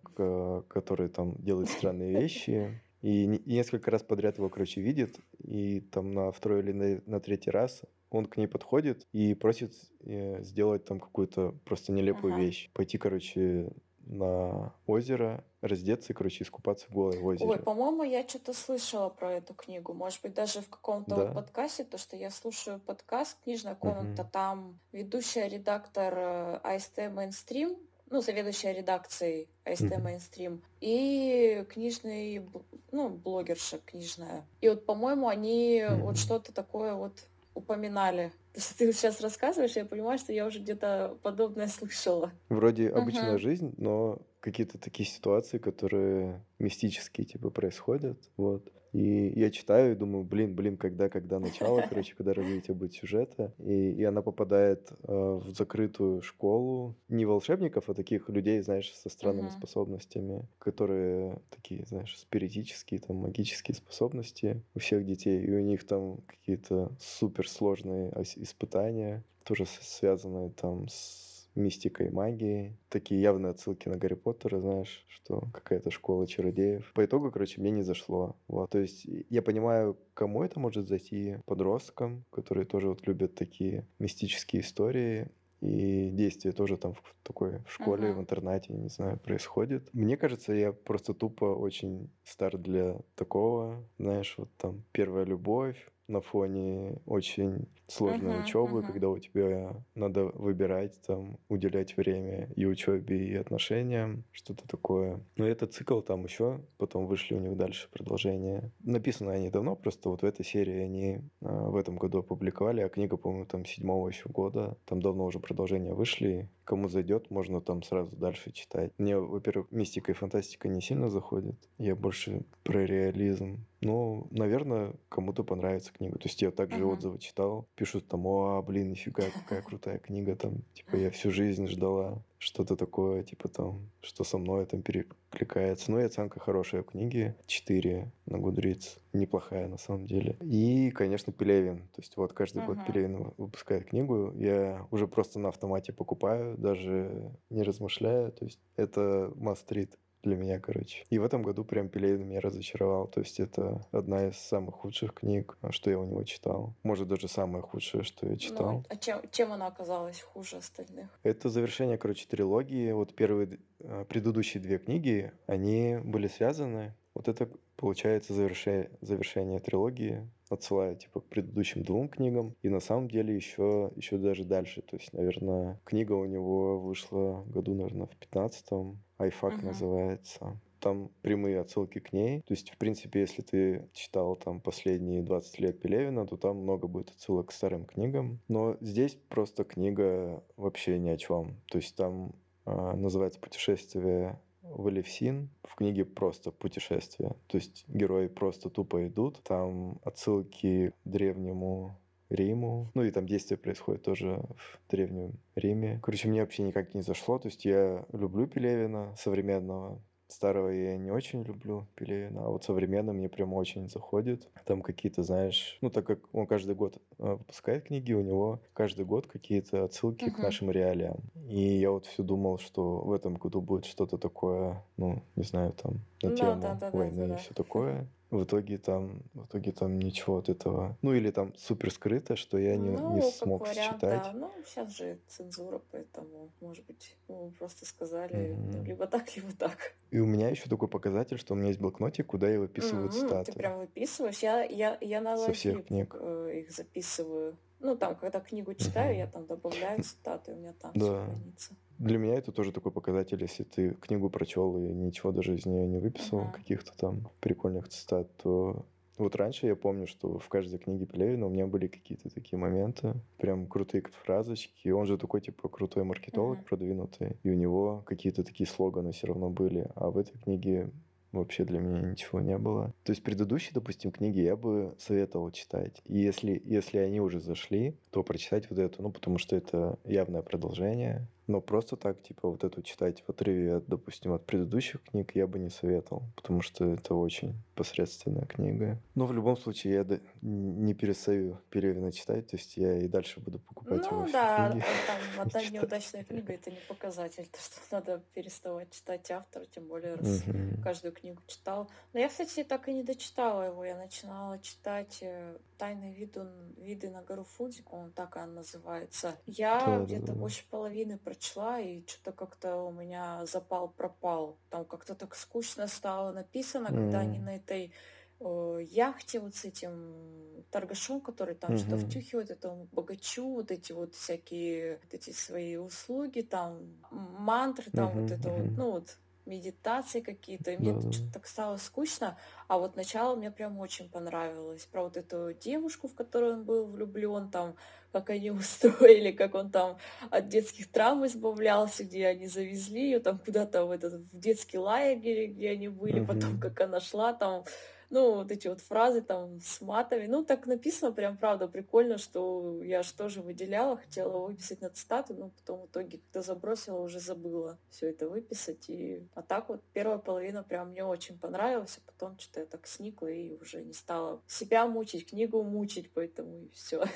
A: который там делает странные вещи. И несколько раз подряд его, короче, видит, и там на второй или на, на третий раз он к ней подходит и просит э, сделать там какую-то просто нелепую ага. вещь. Пойти, короче, на озеро, раздеться короче, искупаться голой в озере.
B: Ой, по-моему, я что-то слышала про эту книгу. Может быть, даже в каком-то да. вот подкасте, то, что я слушаю подкаст «Книжная комната», угу. там ведущая редактор э, АСТ «Мейнстрим», ну, заведующая редакцией АСТ Мейнстрим, и книжный, ну, блогерша книжная. И вот, по-моему, они mm вот что-то такое вот упоминали. То есть ты сейчас рассказываешь, я понимаю, что я уже где-то подобное слышала.
A: Вроде обычная uh-huh. жизнь, но какие-то такие ситуации, которые мистические типа происходят. Вот. И я читаю и думаю, блин, блин, когда, когда начало, короче, когда развитие будет сюжета. И, и она попадает э, в закрытую школу не волшебников, а таких людей, знаешь, со странными uh-huh. способностями, которые такие, знаешь, спиритические, там, магические способности у всех детей. И у них там какие-то суперсложные испытания, тоже связанные там с мистикой, магией. Такие явные отсылки на Гарри Поттера, знаешь, что какая-то школа чародеев. По итогу, короче, мне не зашло. Вот. То есть я понимаю, кому это может зайти, подросткам, которые тоже вот любят такие мистические истории, и действие тоже там в такой в школе, uh-huh. в интернате, не знаю, происходит. Мне кажется, я просто тупо очень стар для такого, знаешь, вот там первая любовь, на фоне очень сложной uh-huh, учебы, uh-huh. когда у тебя надо выбирать, там, уделять время и учебе, и отношениям, что-то такое. Но этот цикл там еще, потом вышли у них дальше продолжение. Написаны они давно, просто вот в этой серии они а, в этом году опубликовали, а книга, по-моему, там седьмого еще года. Там давно уже продолжения вышли. Кому зайдет, можно там сразу дальше читать. Мне, во-первых, мистика и фантастика не сильно заходит. Я больше про реализм. Ну, наверное, кому-то понравится книга. То есть я также uh-huh. отзывы читал. Пишут там, о, блин, нифига, какая крутая книга. Там, типа, я всю жизнь ждала что-то такое, типа там, что со мной там перекликается. Ну и оценка хорошая в книге. 4 на Гудриц. Неплохая на самом деле. И, конечно, Пелевин. То есть вот каждый uh-huh. год Пелевин выпускает книгу. Я уже просто на автомате покупаю, даже не размышляя. То есть это мастрит для меня, короче. И в этом году прям Пелевин меня разочаровал. То есть это одна из самых худших книг, что я у него читал. Может, даже самая худшая, что я читал. Ну,
B: а чем, чем она оказалась хуже остальных?
A: Это завершение, короче, трилогии. Вот первые, а, предыдущие две книги, они были связаны. Вот это получается завершение, завершение трилогии отсылаю типа к предыдущим двум книгам. И на самом деле еще, еще даже дальше. То есть, наверное, книга у него вышла году, наверное, в 15-м. Айфак uh-huh. называется там прямые отсылки к ней. То есть, в принципе, если ты читал там последние 20 лет Пелевина, то там много будет отсылок к старым книгам. Но здесь просто книга вообще ни о чем. То есть там э, называется «Путешествие в Элевсин в книге просто путешествие. То есть герои просто тупо идут. Там отсылки к древнему Риму. Ну и там действие происходит тоже в Древнем Риме. Короче, мне вообще никак не зашло. То есть я люблю Пелевина современного, старого я не очень люблю Пелевина, а вот современный мне прям очень заходит. Там какие-то, знаешь, ну так как он каждый год э, выпускает книги, у него каждый год какие-то отсылки к нашим реалиям. И я вот все думал, что в этом году будет что-то такое, ну, не знаю, там, на
B: Ну
A: тему
B: да, да,
A: войны
B: да,
A: и
B: да.
A: все такое. В итоге там, в итоге там ничего от этого. Ну или там супер скрыто, что я не, не
B: Ну, как
A: смог
B: вариант,
A: считать.
B: да. Ну, сейчас же цензура, поэтому, может быть, ну, просто сказали, ну,
A: Мгм.
B: либо так, либо так.
A: И у меня еще такой показатель, что у меня есть блокнотик, куда я выписываю
B: Ты
A: цитаты
B: прям выписываешь? Я, я, я на
A: со всех книг.
B: э, их записываю. Ну, там, когда книгу читаю, я там добавляю цитаты, у меня там все
A: Да.
B: хранится.
A: Для меня это тоже такой показатель, если ты книгу прочел и ничего даже из нее не выписал,
B: Мгм.
A: каких-то там прикольных цитат, то вот раньше я помню, что в каждой книге Пелевина у меня были какие-то такие моменты, прям крутые фразочки. Он же такой, типа, крутой маркетолог
B: Мгм.
A: продвинутый, и у него какие-то такие слоганы все равно были. А в этой книге вообще для меня ничего не было. То есть предыдущие, допустим, книги я бы советовал читать. И если, если они уже зашли, то прочитать вот эту, ну, потому что это явное продолжение. Но просто так, типа, вот эту читать в отрыве, от, допустим, от предыдущих книг я бы не советовал, потому что это очень посредственная книга. Но в любом случае я не перестаю Пелевина читать, то есть я и дальше буду покупать его
B: Ну
A: все
B: да,
A: книги.
B: там одна неудачная книга это не показатель, то что надо переставать читать автора, тем более раз
A: Мгм.
B: каждую книгу читал. Но я, кстати, так и не дочитала его. Я начинала читать э, «Тайные виды, виды на гору Фудзи», по-моему, так она называется. Я
A: Да, да,
B: где-то
A: да.
B: больше половины прочла, и что-то как-то у меня запал пропал. Там как-то так скучно стало написано, когда они на этой э, яхте вот с этим торгашом, который там что-то
A: Мгм.
B: втюхивает этому богачу, вот эти вот всякие вот эти свои услуги, там мантры, там вот
A: Мгм,
B: это вот, ну вот медитации какие-то, и мне
A: Да, да,
B: что-то так стало скучно, а вот начало мне прям очень понравилось, про вот эту девушку, в которую он был влюблен, там, как они устроили, как он там от детских травм избавлялся, где они завезли ее там куда-то в этот в детский лагерь, где они были, потом
A: Мгм.
B: как она шла там, ну, вот эти вот фразы там с матами. Ну, так написано прям, правда, прикольно, что я же тоже выделяла, хотела выписать на цитаты, но потом в итоге, когда забросила, уже забыла все это выписать. И... А так вот первая половина прям мне очень понравилась, а потом что-то я так сникла и уже не стала себя мучить, книгу мучить, поэтому и все.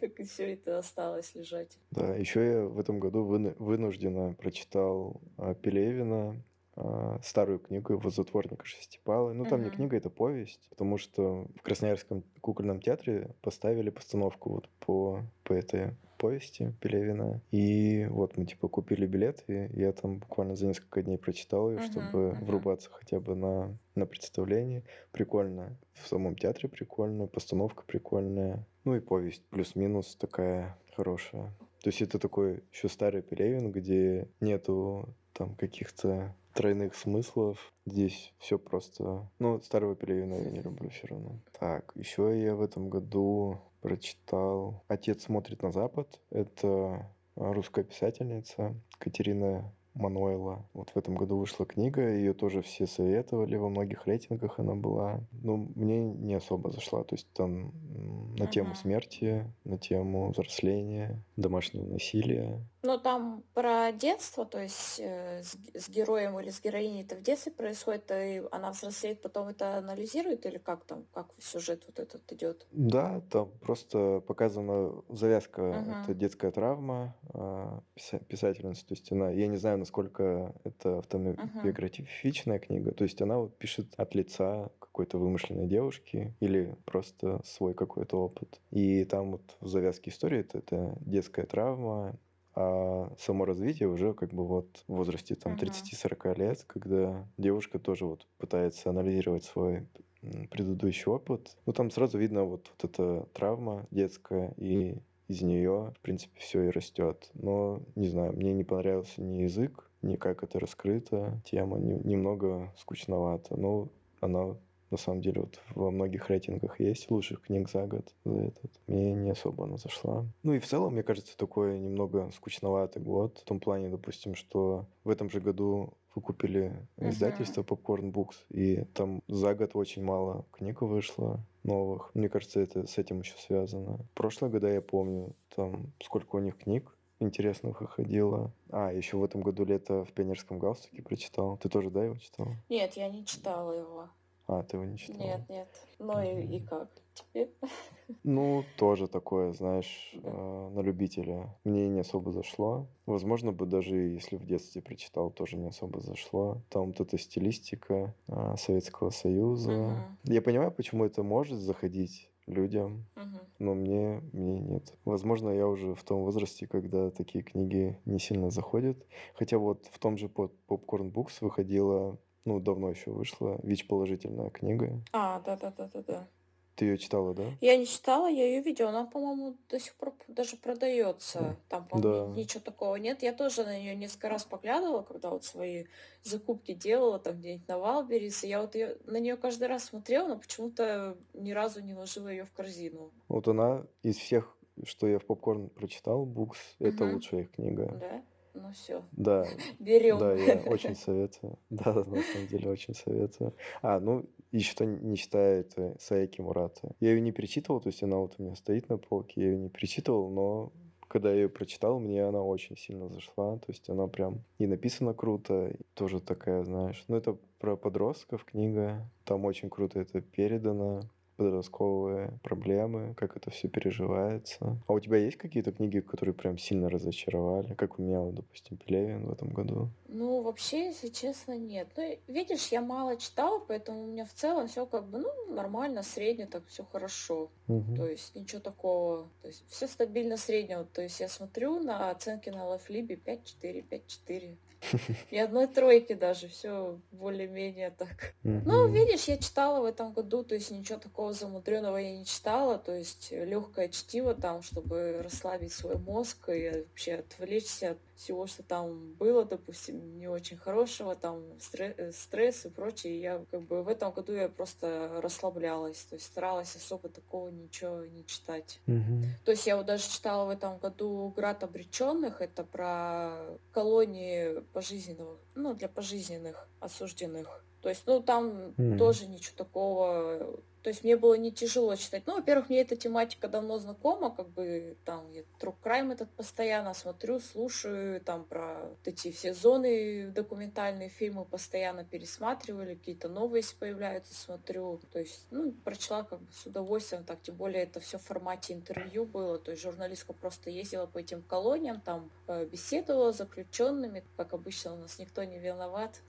B: Так и все это осталось лежать.
A: Да, еще я в этом году выну- вынужденно прочитал а, Пелевина, старую книгу его «Затворника Шестипалы». Ну, там не
B: Мгм.
A: книга, это повесть, потому что в Красноярском кукольном театре поставили постановку вот по, по этой повести Пелевина. И вот мы типа купили билет, и я там буквально за несколько дней прочитал ее,
B: Мгм,
A: чтобы
B: мгм.
A: врубаться хотя бы на, на представление. Прикольно. В самом театре прикольно, постановка прикольная. Ну и повесть плюс-минус такая хорошая. То есть это такой еще старый Пелевин, где нету там каких-то тройных смыслов. Здесь все просто... Ну, старого Пелевина я не люблю все равно. Так, еще я в этом году прочитал «Отец смотрит на запад». Это русская писательница Катерина Мануэла. Вот в этом году вышла книга, ее тоже все советовали, во многих рейтингах она была. Но мне не особо зашла. То есть там на тему смерти, на тему взросления, домашнего насилия.
B: Ну, там про детство, то есть э, с, с героем или с героиней это в детстве происходит, и она взрослеет, потом это анализирует, или как там, как сюжет вот этот идет?
A: Да, там просто показана завязка, это
B: Угу.
A: детская травма а, писа- писательницы. То есть она, я не знаю, насколько это
B: Угу.
A: автобиографичная книга, то есть она вот пишет от лица какой-то вымышленной девушки или просто свой какой-то опыт. И там вот в завязке истории это, это детская травма, а само развитие уже как бы вот в возрасте там
B: Угу.
A: 30-40 лет, когда девушка тоже вот пытается анализировать свой предыдущий опыт. Ну, там сразу видно вот, вот эта травма детская, и из нее, в принципе, все и растет. Но, не знаю, мне не понравился ни язык, ни как это раскрыто. Тема не- немного скучновата. Но она на самом деле вот во многих рейтингах есть лучших книг за год за этот. Мне не особо она зашла. Ну и в целом, мне кажется, такой немного скучноватый год. В том плане, допустим, что в этом же году выкупили
B: Угу.
A: издательство Popcorn Books, и там за год очень мало книг вышло новых. Мне кажется, это с этим еще связано. Прошлые года я помню, там сколько у них книг интересных выходило. А, еще в этом году лето в пионерском галстуке прочитал. Ты тоже, да, его читал?
B: Нет, я не читала его.
A: А, ты его не читал?
B: Нет, нет. Ну и, и как? Тебе?
A: Ну, тоже такое, знаешь, э, на любителя. Мне не особо зашло. Возможно, бы даже если в детстве прочитал, тоже не особо зашло. Там вот эта стилистика э, Советского Союза.
B: Мгм.
A: Я понимаю, почему это может заходить людям,
B: Мгм.
A: но мне, мне нет. Возможно, я уже в том возрасте, когда такие книги не сильно заходят. Хотя вот в том же Pop- Popcorn Books выходила, ну, давно еще вышла, ВИЧ-положительная книга.
B: А, да-да-да-да-да.
A: Ты ее читала, да?
B: Я не читала, я ее видела, она, по-моему, до сих пор даже продается. Там, по-моему,
A: Да.
B: ничего такого нет. Я тоже на нее несколько раз поглядывала, когда вот свои закупки делала, там где-нибудь на Валберис. И я вот её- на нее каждый раз смотрела, но почему-то ни разу не ложила ее в корзину.
A: Вот она из всех, что я в попкорн прочитал, Букс, это
B: Мгм.
A: лучшая их книга.
B: Да? Ну все,
A: Да,
B: берем.
A: да, я очень советую. Да, да, на самом деле очень советую. А, ну, и что не считая это Саеки Мураты. Я ее не перечитывал, то есть она вот у меня стоит на полке, я ее не перечитывал, но когда я ее прочитал, мне она очень сильно зашла. То есть она прям и написана круто, и тоже такая, знаешь. Ну, это про подростков книга. Там очень круто это передано подростковые проблемы, как это все переживается. А у тебя есть какие-то книги, которые прям сильно разочаровали? Как у меня, вот, допустим, Пелевин в этом году.
B: Ну, вообще, если честно, нет. Ну, видишь, я мало читала, поэтому у меня в целом все как бы, ну, нормально, средне, так все хорошо.
A: Мгм.
B: То есть ничего такого. То есть все стабильно среднего. То есть я смотрю на оценки на LifeLib 5-4, 5-4. Ни одной тройки даже, все более-менее так. Ну, видишь, я читала в этом году, то есть ничего такого замудренного я не читала, то есть легкое чтиво там, чтобы расслабить свой мозг и вообще отвлечься от всего, что там было, допустим, не очень хорошего, там э, стресс и прочее. Я как бы в этом году я просто расслаблялась, то есть старалась особо такого ничего не читать.
A: Мгм.
B: То есть я вот даже читала в этом году «Град обреченных», это про колонии пожизненного, ну, для пожизненных осужденных. То есть, ну, там
A: М.
B: тоже ничего такого... То есть мне было не тяжело читать. Ну, во-первых, мне эта тематика давно знакома, как бы там я True Crime этот постоянно смотрю, слушаю, там про вот эти все зоны документальные фильмы постоянно пересматривали, какие-то новые появляются, смотрю. То есть, ну, прочла как бы с удовольствием, так, тем более это все в формате интервью было, то есть журналистка просто ездила по этим колониям, там э, беседовала с заключенными, как обычно у нас никто не виноват.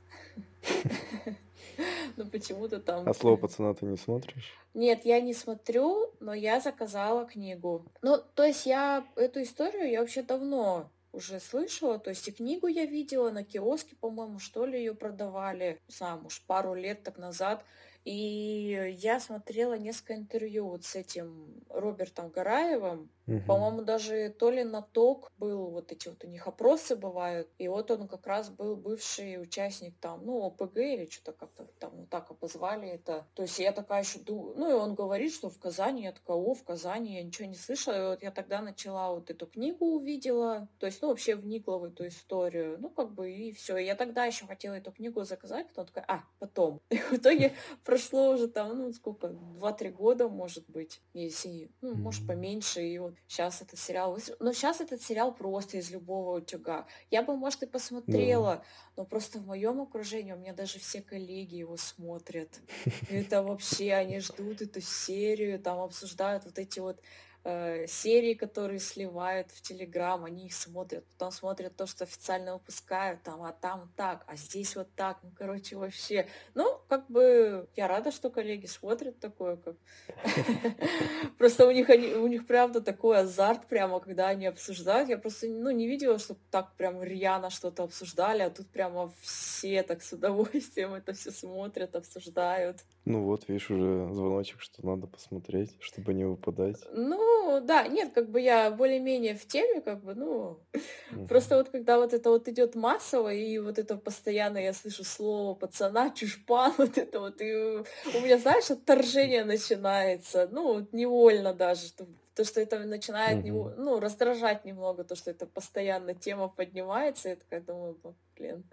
B: Но почему-то там...
A: А слово пацана ты не смотришь?
B: Нет, я не смотрю, но я заказала книгу. Ну, то есть я эту историю я вообще давно уже слышала, то есть и книгу я видела на киоске, по-моему, что ли, ее продавали, знаю, может, пару лет так назад. И я смотрела несколько интервью вот с этим Робертом Гараевым.
A: Мгм.
B: По-моему, даже то ли на ТОК был, вот эти вот у них опросы бывают. И вот он как раз был бывший участник там, ну, ОПГ или что-то как-то там вот так обозвали это. То есть я такая еще думаю, ну, и он говорит, что в Казани, я такая, о, в Казани, я ничего не слышала. И вот я тогда начала вот эту книгу увидела, то есть, ну, вообще вникла в эту историю. Ну, как бы, и все. Я тогда еще хотела эту книгу заказать, потом такая, а, потом. И в итоге прошло уже там, ну, сколько, 2-3 года, может быть, если, ну, может, поменьше, и вот сейчас этот сериал, но сейчас этот сериал просто из любого утюга. Я бы, может, и посмотрела, но просто в моем окружении у меня даже все коллеги его смотрят. Это вообще, они ждут эту серию, там обсуждают вот эти вот э, серии, которые сливают в Телеграм, они их смотрят, потом смотрят то, что официально выпускают, там, а там так, а здесь вот так, ну, короче, вообще. Ну, как бы, я рада, что коллеги смотрят такое, как... Просто у них, они, у них правда такой азарт прямо, когда они обсуждают. Я просто, ну, не видела, что так прям рьяно что-то обсуждали, а тут прямо все так с удовольствием это все смотрят, обсуждают.
A: Ну вот, видишь, уже звоночек, что надо посмотреть, чтобы не выпадать.
B: Ну, да, нет, как бы я более-менее в теме, как бы, ну,
A: Мгм.
B: просто вот когда вот это вот идет массово, и вот это постоянно я слышу слово пацана, чушпан, вот это вот, и у меня, знаешь, отторжение начинается, ну, вот невольно даже, то, что это начинает,
A: Мгм.
B: ну, раздражать немного, то, что это постоянно тема поднимается, я такая думаю, «Ну, блин,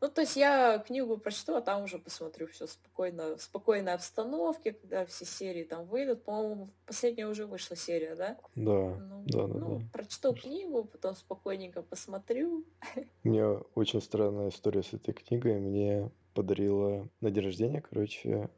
B: Ну, то есть я книгу прочту, а там уже посмотрю все спокойно, в спокойной обстановке, когда все серии там выйдут. По-моему, последняя уже вышла серия, да?
A: Да,
B: Ну,
A: да, да,
B: ну,
A: да.
B: прочту книгу, потом спокойненько посмотрю.
A: У меня очень странная история с этой книгой. Мне подарила на день рождения, короче,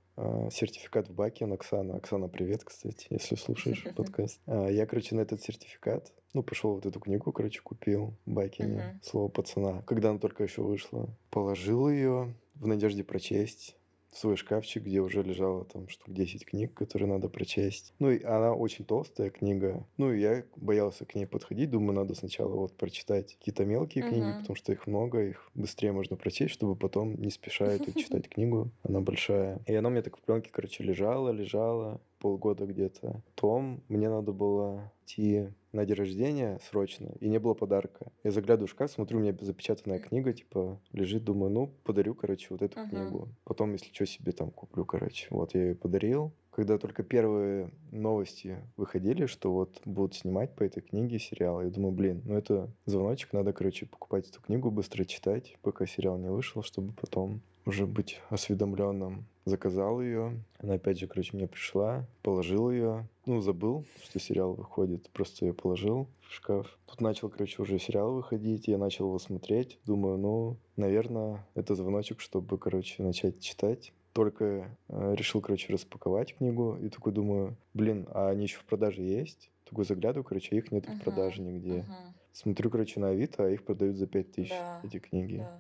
A: сертификат в Бакен Оксана. Оксана, привет, кстати, если слушаешь подкаст. А, Я, короче, на этот сертификат, ну, пошел вот эту книгу, короче, купил Бакине. «Слово пацана», когда она только еще вышла. Положил ее в надежде прочесть свой шкафчик, где уже лежало там штук 10 книг, которые надо прочесть. Ну, и она очень толстая книга. Ну, и я боялся к ней подходить. Думаю, надо сначала вот прочитать какие-то мелкие книги,
B: Мгм.
A: потому что их много, их быстрее можно прочесть, чтобы потом не спеша эту читать книгу. Она большая. И она у меня так в пленке, короче, лежала, лежала полгода где-то. Потом мне надо было идти на день рождения срочно, и не было подарка. Я заглядываю в шкаф, смотрю, у меня запечатанная книга, типа, лежит, думаю, ну, подарю, короче, вот эту
B: Мгм.
A: книгу. Потом, если что, себе там куплю, короче. Вот я ее подарил. Когда только первые новости выходили, что вот будут снимать по этой книге сериал, я думаю, блин, ну это звоночек, надо, короче, покупать эту книгу, быстро читать, пока сериал не вышел, чтобы потом уже быть осведомленным. Заказал ее. Она опять же, короче, мне пришла, положил ее. Ну, забыл, что сериал выходит. Просто ее положил в шкаф. Тут начал, короче, уже сериал выходить. Я начал его смотреть. Думаю, ну, наверное, это звоночек, чтобы, короче, начать читать. Только э, решил, короче, распаковать книгу. И такой думаю, блин, а они еще в продаже есть? Такой заглядываю, короче, их нет в
B: Мгм.
A: продаже нигде.
B: Мгм.
A: Смотрю, короче, на Авито, а их продают за 5000,
B: Да,
A: эти книги.
B: да.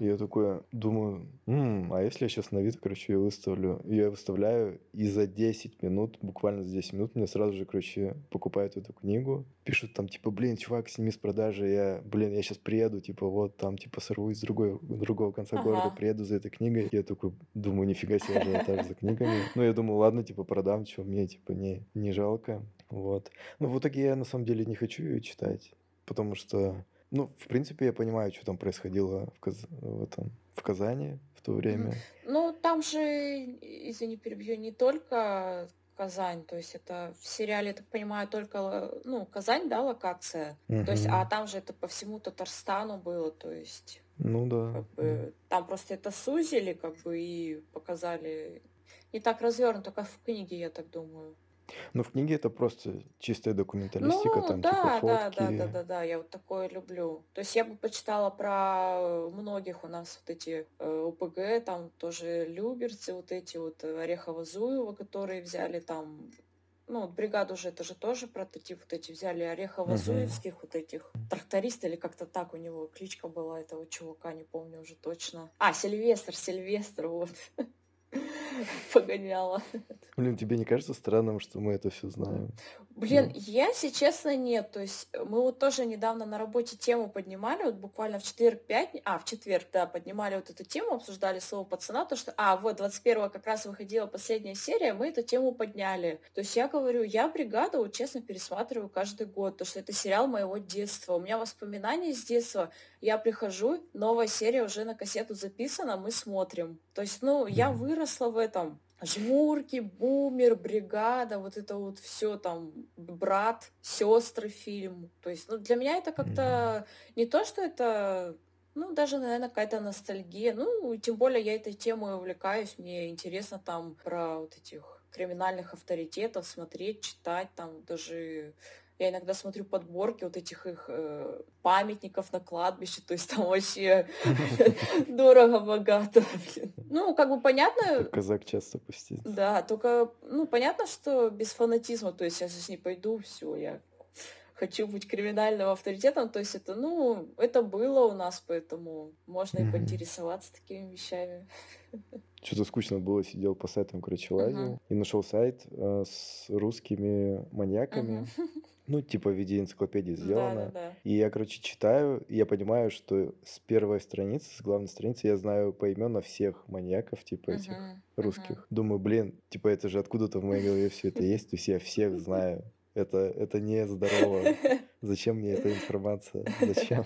A: Я такой думаю, «М, а если я сейчас на Авито, короче, ее выставлю? Я выставляю, и за 10 минут, буквально за 10 минут, мне сразу же, короче, покупают эту книгу. Пишут там, типа, блин, чувак, сними с продажи, я, блин, я сейчас приеду, типа, вот там, типа, сорвусь с другой, другого конца города,
B: Ага.
A: приеду за этой книгой. Я такой думаю, нифига себе ажиотаж за книгами. Ну, я думаю, ладно, типа, продам, что мне, типа, не, не жалко. Вот. Ну, в итоге я, на самом деле, не хочу ее читать, потому что ну, в принципе, я понимаю, что там происходило в, Каз... в, этом... в Казани в то время.
B: Ну, там же, извини, перебью, не только Казань, то есть это в сериале, я так понимаю, только, ну, Казань, да, локация, то есть, а там же это по всему Татарстану было, то есть,
A: Ну да,
B: как бы, там просто это сузили, как бы, и показали не так развернуто, как в книге, я так думаю.
A: Ну, в книге это просто чистая документалистика,
B: Ну,
A: там,
B: да,
A: типа,
B: да, да, да,
A: фотки.
B: да, да, я вот такое люблю. То есть я бы почитала про многих у нас вот эти э, УПГ, там тоже люберцы, вот эти вот э, Орехово-Зуева, которые взяли там, ну, вот бригаду же, это же тоже прототип, вот эти взяли. Орехово-Зуевских вот этих трактористов, или как-то так у него кличка была этого чувака, не помню уже точно. А, Сильвестр, Сильвестр, вот. Погоняла.
A: Блин, тебе не кажется странным, что мы это все знаем?
B: Блин, я, если честно, нет. То есть э, мы вот тоже недавно на работе тему поднимали, вот буквально в четверг, пятни... а, в четверг, да, поднимали вот эту тему, обсуждали слово пацана, то что, а, вот, 21 как раз выходила последняя серия, мы эту тему подняли. То есть я говорю, я бригаду, вот честно, пересматриваю каждый год, то что это сериал моего детства. У меня воспоминания с детства. Я прихожу, новая серия уже на кассету записана, мы смотрим. То есть, ну, я выросла в этом. Жмурки, бумер, бригада, вот это вот все там, брат, сестры фильм. То есть, ну, для меня это как-то не то, что это, ну, даже, наверное, какая-то ностальгия. Ну, тем более я этой темой увлекаюсь, мне интересно там про вот этих криминальных авторитетов смотреть, читать, там даже я иногда смотрю подборки вот этих их э, памятников на кладбище, то есть там вообще дорого-богато. Ну, как бы понятно,
A: казак часто пустит.
B: да, только, ну, понятно, что без фанатизма, то есть я сейчас не пойду, все, я хочу быть криминальным авторитетом, то есть это, ну, это было у нас, поэтому можно и поинтересоваться такими вещами.
A: Что-то скучно было, сидел по сайтам, короче, лазил. И нашел сайт э, с русскими маньяками. Ну, типа в виде энциклопедии сделано.
B: Да-да-да.
A: И я, короче, читаю, и я понимаю, что с первой страницы, с главной страницы, я знаю поименно всех маньяков, типа этих.
B: Мгм.
A: русских. Думаю, блин, типа это же откуда-то в моей голове все это есть, то есть я всех знаю. Это, это не здорово. Зачем мне эта информация? Зачем?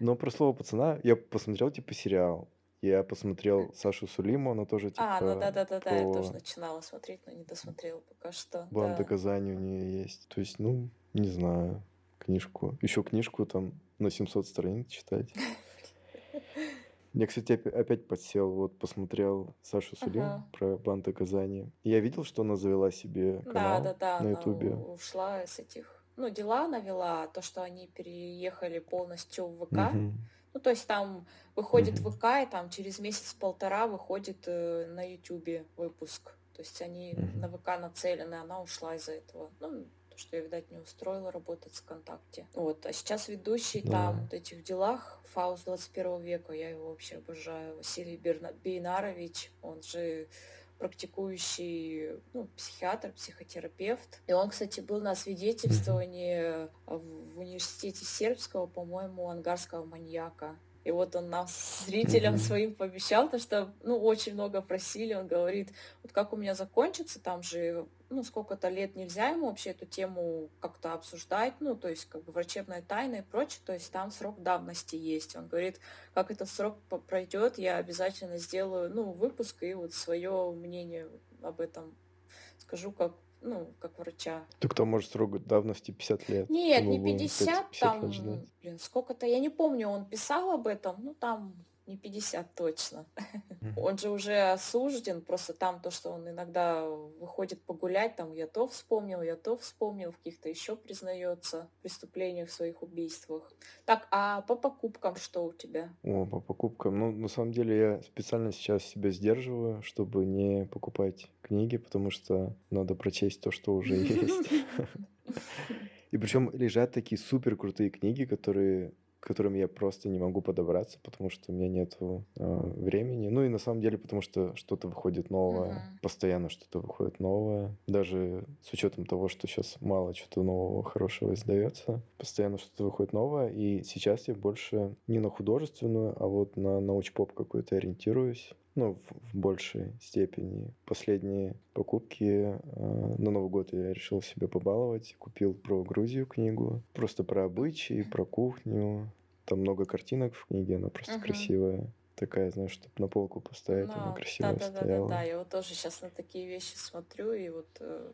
A: Но про слово пацана я посмотрел, типа, сериал. Я посмотрел Сашу Сулиму, она тоже,
B: А, ну
A: типа,
B: да-да-да-да, я тоже начинала смотреть, но не досмотрела пока что,
A: банда
B: да.
A: Казани у нее есть. То есть, ну, не знаю, книжку. Еще книжку там на 700 страниц читать. Я, кстати, опять подсел, вот посмотрел Сашу Сулим ага. про банда Казани. Я видел, что она завела себе канал да, да, да, на Ютубе.
B: ушла с этих... Ну, дела навела, то, что они переехали полностью в ВК. Угу. Ну, то есть там выходит угу. ВК, и там через месяц-полтора выходит э, на Ютубе выпуск. То есть они угу. на ВК нацелены, она ушла из-за этого. Ну, что я, видать, не устроила работать с ВКонтакте. Вот. А сейчас ведущий да. там вот этих делах Фауст 21 века, я его вообще обожаю. Василий Берна... Бейнарович, он же практикующий ну, психиатр, психотерапевт. И он, кстати, был на свидетельствовании в университете сербского, по-моему, ангарского маньяка. И вот он нам, зрителям своим пообещал, то что, ну, очень много просили. Он говорит, вот как у меня закончится, там же, ну, сколько-то лет нельзя ему вообще эту тему как-то обсуждать, ну, то есть как бы врачебная тайна и прочее, то есть там срок давности есть. Он говорит, как этот срок пройдет, я обязательно сделаю, ну, выпуск и вот свое мнение об этом скажу, как ну, как врача.
A: Так там может срок давности 50 лет.
B: Нет, не 50, 50 там, блин, сколько-то, я не помню, он писал об этом, ну, там не 50 точно. Он же уже осужден, просто там то, что он иногда выходит погулять, там я то вспомнил, я то вспомнил, в каких-то еще признается преступлениях, в своих убийствах. Так, а по покупкам что у тебя?
A: О, по покупкам. Ну, на самом деле я специально сейчас себя сдерживаю, чтобы не покупать книги, потому что надо прочесть то, что уже есть. И причем лежат такие супер крутые книги, которые к которым я просто не могу подобраться, потому что у меня нет э, времени. Ну и на самом деле, потому что что-то выходит новое, uh-huh. постоянно что-то выходит новое. Даже с учетом того, что сейчас мало чего-то нового хорошего издается, постоянно что-то выходит новое. И сейчас я больше не на художественную, а вот на научпоп какой-то ориентируюсь ну, в, в большей степени. Последние покупки э, на Новый год я решил себе побаловать. Купил про Грузию книгу, просто про обычаи, про кухню. Там много картинок в книге, она просто uh-huh. красивая. Такая, знаешь, чтобы на полку поставить, она красиво
B: да, да, стояла. Да, да, да, я вот тоже сейчас на такие вещи смотрю, и вот э,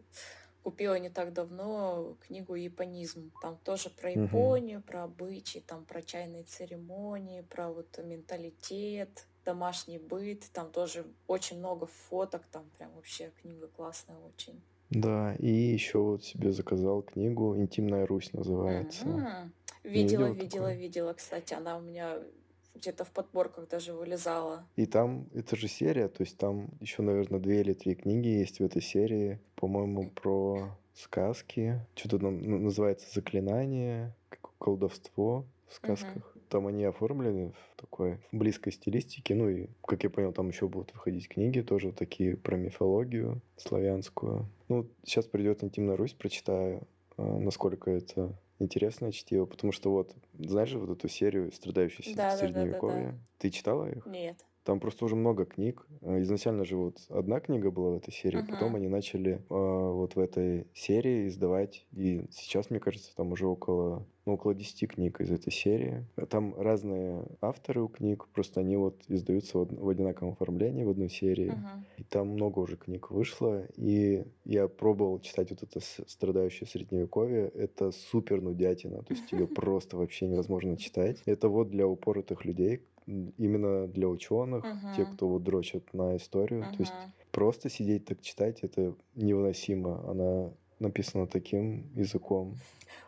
B: купила не так давно книгу «Японизм». Там тоже про Японию, угу. про обычаи, там про чайные церемонии, про вот менталитет домашний быт, там тоже очень много фоток, там прям вообще книга классная очень.
A: Да, и еще вот себе заказал книгу «Интимная Русь» называется.
B: М-м. Видела, видела, такое? видела, кстати, она у меня где-то в подборках даже вылезала.
A: И там, это же серия, то есть там еще, наверное, две или три книги есть в этой серии, по-моему, про сказки, что-то там называется «Заклинание», колдовство в сказках. Там они оформлены в такой близкой стилистике. Ну и, как я понял, там еще будут выходить книги тоже такие про мифологию славянскую. Ну, сейчас придет «Интимная Русь», прочитаю, а, насколько это интересное чтиво, потому что вот, знаешь же вот эту серию «Страдающие да, средневековье»? Да, да, да, да. Ты читала их?
B: Нет.
A: Там просто уже много книг. А, изначально же вот одна книга была в этой серии, uh-huh. потом они начали э, вот в этой серии издавать. И сейчас, мне кажется, там уже около, ну, около 10 книг из этой серии. Там разные авторы у книг, просто они вот издаются в, в одинаковом оформлении в одной серии. Uh-huh. И там много уже книг вышло. И я пробовал читать вот это «Страдающее средневековье». Это супер нудятина, то есть ее просто вообще невозможно читать. Это вот для упоротых людей, именно для ученых, uh-huh. те, кто вот дрочат на историю. Uh-huh. То есть просто сидеть так читать это невыносимо. Она написана таким языком.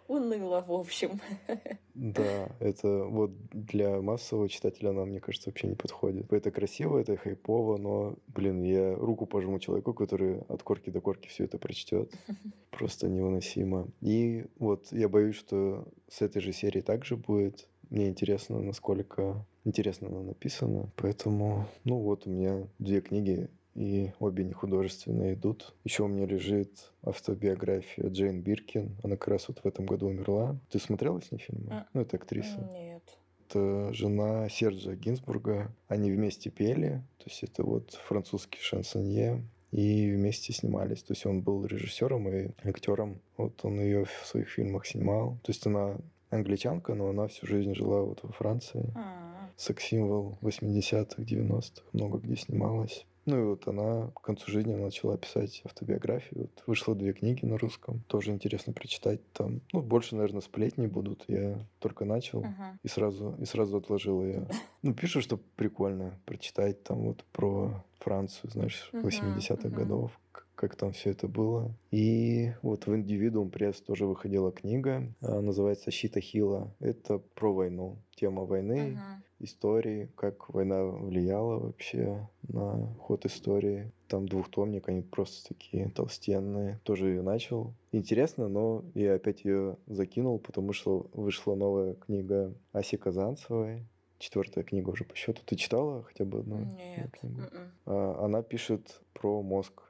B: Уныло, в общем.
A: Да, это вот для массового читателя она, мне кажется, вообще не подходит. Это красиво, это хайпово, но, блин, я руку пожму человеку, который от корки до корки все это прочтет. Просто невыносимо. И вот я боюсь, что с этой же серии также будет. Мне интересно, насколько интересно она написана. Поэтому, ну вот у меня две книги, и обе не художественные идут. Еще у меня лежит автобиография Джейн Биркин. Она как раз вот в этом году умерла. Ты смотрела с ней фильмы? А, ну, это актриса.
B: Нет.
A: Это жена Серджа Гинзбурга. Они вместе пели. То есть это вот французский шансонье и вместе снимались. То есть он был режиссером и актером. Вот он ее в своих фильмах снимал. То есть она англичанка, но она всю жизнь жила вот во Франции. А-а-а. Секс-символ 80-х, 90-х, много где снималась. Ну и вот она к концу жизни начала писать автобиографию. Вот вышло две книги на русском. Тоже интересно прочитать. Там, ну, больше, наверное, сплетни будут. Я только начал
B: Ага.
A: и сразу, и сразу отложил ее. Ну, пишут, что прикольно прочитать там вот про Францию, знаешь,
B: Мгм,
A: 80-х
B: мгм.
A: годов, как там все это было. И вот в Индивидуум пресс тоже выходила книга, а, называется «Щита Хила». Это про войну, тема войны,
B: Мгм.
A: истории, как война влияла вообще на ход истории. Там двухтомник, они просто такие толстенные. Тоже ее начал. Интересно, но я опять ее закинул, потому что вышла новая книга Аси Казанцевой. Четвертая книга уже по счету. Ты читала хотя бы одну
B: Нет.
A: книгу?
B: Мгм.
A: А, Она пишет про мозг.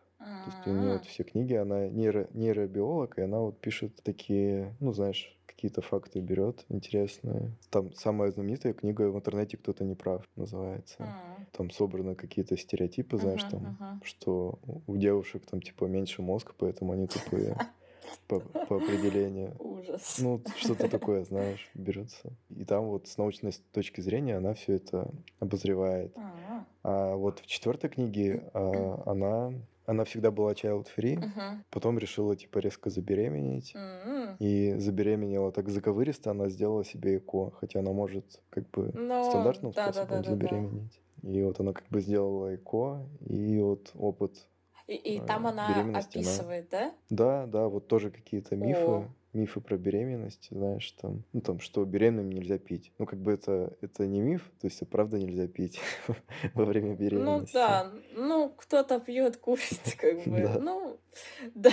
A: То есть у нее вот
B: М.
A: все книги, она нейро, нейробиолог, и она вот пишет такие, ну, знаешь, какие-то факты берет интересные. Там самая знаменитая книга в интернете «Кто-то не прав» называется.
B: М.
A: Там собраны какие-то стереотипы, знаешь, там, что у девушек там типа меньше мозг, поэтому они тупые по, по определению.
B: Ужас.
A: Ну, что-то такое, знаешь, берется. И там вот с научной точки зрения она все это обозревает.
B: М.
A: А вот в четвертой книге а, она, она всегда была child-free,
B: Мгм.
A: потом решила типа резко забеременеть.
B: М.
A: И забеременела так заковыристо, она сделала себе ЭКО, хотя она может как бы
B: Ну,
A: стандартным
B: да, да,
A: способом
B: да, да, да.
A: забеременеть. И вот она как бы сделала ЭКО, и вот опыт
B: И, и
A: э,
B: там она
A: беременности, она...
B: описывает, да?
A: Да, да, вот тоже какие-то
B: О,
A: мифы, про беременность, знаешь, там, ну там, что беременным нельзя пить. Ну как бы это, это не миф, то есть это правда нельзя пить во время
B: ну
A: беременности.
B: да, ну кто-то пьет, курит, как бы,
A: Да.
B: ну да.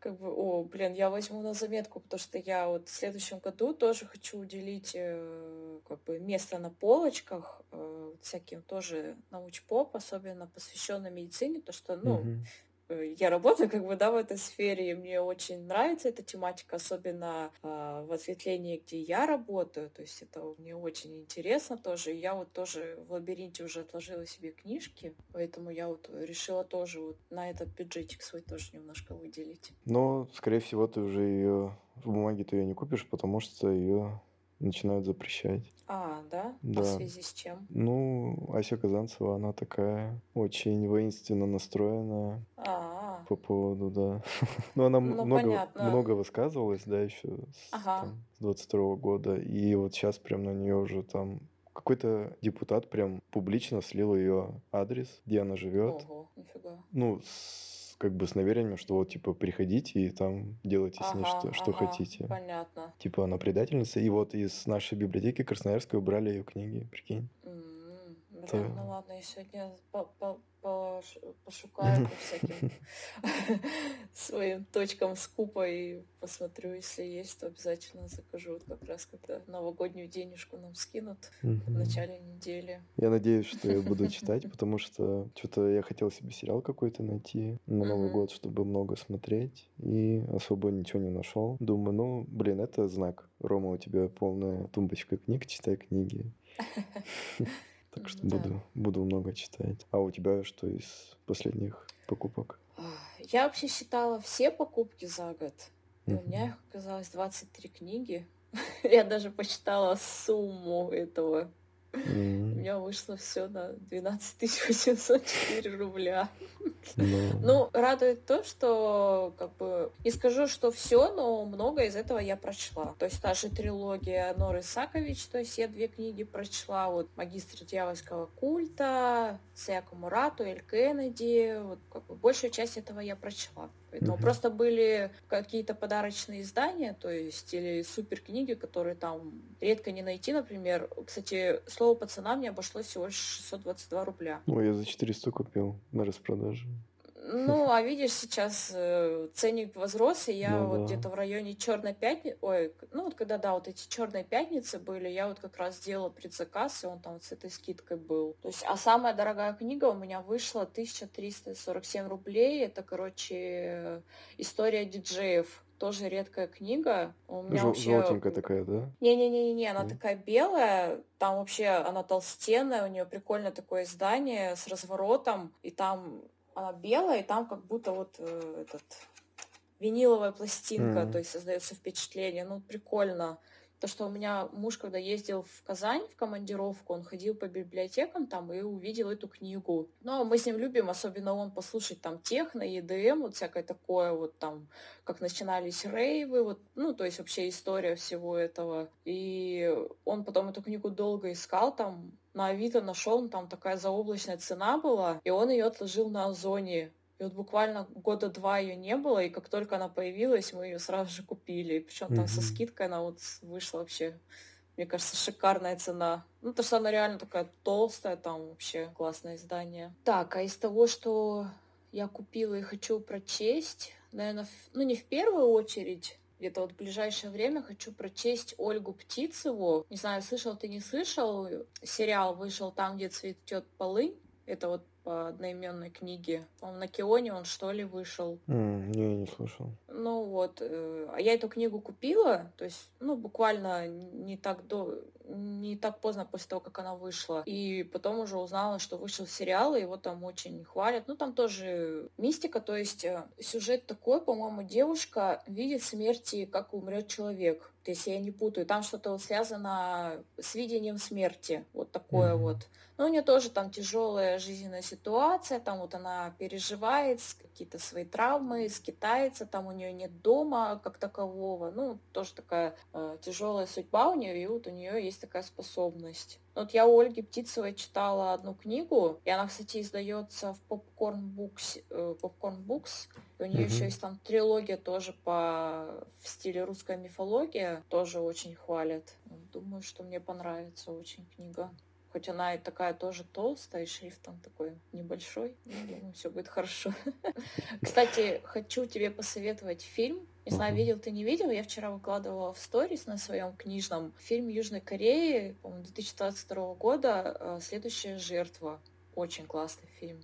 B: Как бы, о, блин, я возьму на заметку, потому что я вот в следующем году тоже хочу уделить э, как бы место на полочках э, всяким тоже научпоп, особенно посвященной медицине, то что, ну,
A: Мгм.
B: Э, я работаю как бы, да, в этой сфере, и мне очень нравится эта тематика, особенно а, в ответвлении, где я работаю, то есть это мне очень интересно тоже. Я вот тоже в лабиринте уже отложила себе книжки, поэтому я вот решила тоже вот на этот бюджетик свой тоже немножко выделить.
A: Но, скорее всего, ты уже ее в бумаге ты ее не купишь, потому что ее начинают запрещать.
B: А, да? А в
A: Да.
B: связи с чем?
A: Ну, Ася Казанцева, она такая очень воинственно настроенная
B: А,
A: по поводу, да. Ну, она
B: ну
A: много,
B: понятно.
A: много высказывалась, да, еще с,
B: Ага.
A: там, с 22 года. И вот сейчас прям на нее уже там какой-то депутат прям публично слил ее адрес, где она живет.
B: Ого, нифига.
A: Ну, с- как бы с намерением, что вот, типа, приходите и там делайте с ней
B: Ага,
A: что, что
B: ага,
A: хотите.
B: понятно.
A: Типа, она предательница. И вот из нашей библиотеки Красноярской убрали ее книги, прикинь.
B: М, Блин,
A: Это...
B: ну ладно, я сегодня по- по- пош- пошукаю по всяким своим точкам скупа и посмотрю, если есть, то обязательно закажу. Вот как раз когда новогоднюю денежку нам скинут в начале недели.
A: Я надеюсь, что я буду читать, потому что что-то я хотел себе сериал какой-то найти на Новый год, чтобы много смотреть, и особо ничего не нашел. Думаю, ну, блин, это знак. Рома, у тебя полная тумбочка книг, читай книги. Так что
B: да.
A: буду, буду много читать. А у тебя что из последних покупок?
B: Я вообще считала все покупки за год. И у меня их оказалось 23 книги. Я даже посчитала сумму этого.
A: М,
B: меня вышло все на 12 804 рубля.
A: Ну,
B: Ну, радует то, что как бы не скажу, что все, но много из этого я прочла. То есть та же трилогия Норы Сакович, то есть я две книги прочла, вот «Магистр дьявольского культа», «Сяку Мурату», «Эль Кеннеди», вот как бы большую часть этого я прочла. Поэтому
A: Мгм.
B: просто были какие-то подарочные издания, то есть или супер книги, которые там редко не найти, например. Кстати, слово пацана мне обошлось всего лишь 622 рубля.
A: ну, я за 400 купил на распродаже.
B: Ну, а видишь, сейчас э, ценник возрос, и я
A: Ну
B: вот
A: да.
B: где-то в районе Черной пятницы, ой, ну вот когда, да, вот эти Черные пятницы были, я вот как раз сделала предзаказ, и он там вот с этой скидкой был. То есть, а самая дорогая книга у меня вышла 1347 рублей, это, короче, история диджеев. Тоже редкая книга. У меня
A: Жел-
B: вообще...
A: Желтенькая такая, да?
B: Не-не-не-не, она
A: М.
B: такая белая, там вообще она толстенная, у нее прикольное такое издание с разворотом, и там она белая, и там как будто вот э, этот виниловая пластинка,
A: М.
B: то есть создается впечатление, ну прикольно. То, что у меня муж, когда ездил в Казань в командировку, он ходил по библиотекам там и увидел эту книгу. Но мы с ним любим, особенно он, послушать там техно, EDM, вот всякое такое, вот там, как начинались рейвы, вот, ну, то есть вообще история всего этого. И он потом эту книгу долго искал, там, на Авито нашел, там такая заоблачная цена была, и он ее отложил на Озоне. И вот буквально года два ее не было, и как только она появилась, мы ее сразу же купили. Причем там со скидкой она вот вышла вообще, мне кажется, шикарная цена. Ну, то, что она реально такая толстая, там вообще классное издание. Так, а из того, что я купила и хочу прочесть, наверное, ну не в первую очередь, где-то вот в ближайшее время хочу прочесть Ольгу Птицеву. Не знаю, слышал ты, не слышал. Сериал вышел там, где цветет полынь. Это вот по одноименной книге. Он на Кионе он что ли вышел.
A: Mm, не, не слышал.
B: Ну вот, э, а я эту книгу купила, то есть, ну, буквально не так до, не так поздно после того, как она вышла. И потом уже узнала, что вышел сериал, и его там очень хвалят. Ну, там тоже мистика, то есть э, сюжет такой, по-моему, девушка видит смерти, как умрет человек если я не путаю. Там что-то вот связано с видением смерти. Вот такое mm-hmm. вот. Но у нее тоже там тяжелая жизненная ситуация, там вот она переживает какие-то свои травмы, скитается, там у нее нет дома как такового. Ну, тоже такая э, тяжелая судьба у нее, и вот у нее есть такая способность. Вот я у Ольги Птицевой читала одну книгу, и она, кстати, издается в Popcorn Books. Э, Popcorn Books. И у нее mm-hmm. еще есть там трилогия тоже по в стиле русская мифология, тоже очень хвалят. Думаю, что мне понравится очень книга. Хоть она и такая тоже толстая, и шрифт там такой небольшой. Думаю, все будет хорошо. Кстати, хочу тебе посоветовать фильм. Не знаю, видел ты, не видел. Я вчера выкладывала в сторис на своем книжном фильм Южной Кореи, по-моему, 2022 года э, «Следующая жертва». Очень классный фильм.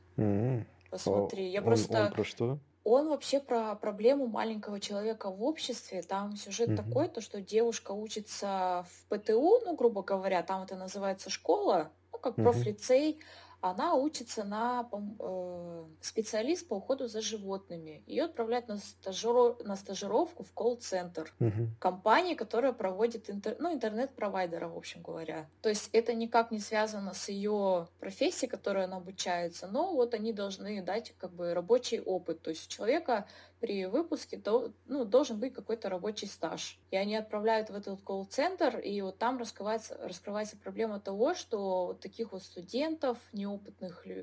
B: Посмотри. Я просто...
A: Он про что?
B: Он вообще про проблему маленького человека в обществе. Там сюжет угу. такой, то что девушка учится в ПТУ, ну, грубо говоря, там это называется школа, ну, как угу. профлицей она учится на э, специалист по уходу за животными. Ее отправляют на, стажиру, на стажировку в колл-центр угу. компании, которая проводит интер, ну, интернет-провайдера, в общем говоря. То есть это никак не связано с ее профессией, которой она обучается, но вот они должны дать как бы рабочий опыт. То есть у человека при выпуске до, ну, должен быть какой-то рабочий стаж. И они отправляют в этот колл-центр, и вот там раскрывается, раскрывается проблема того, что вот таких вот студентов, неопытных э,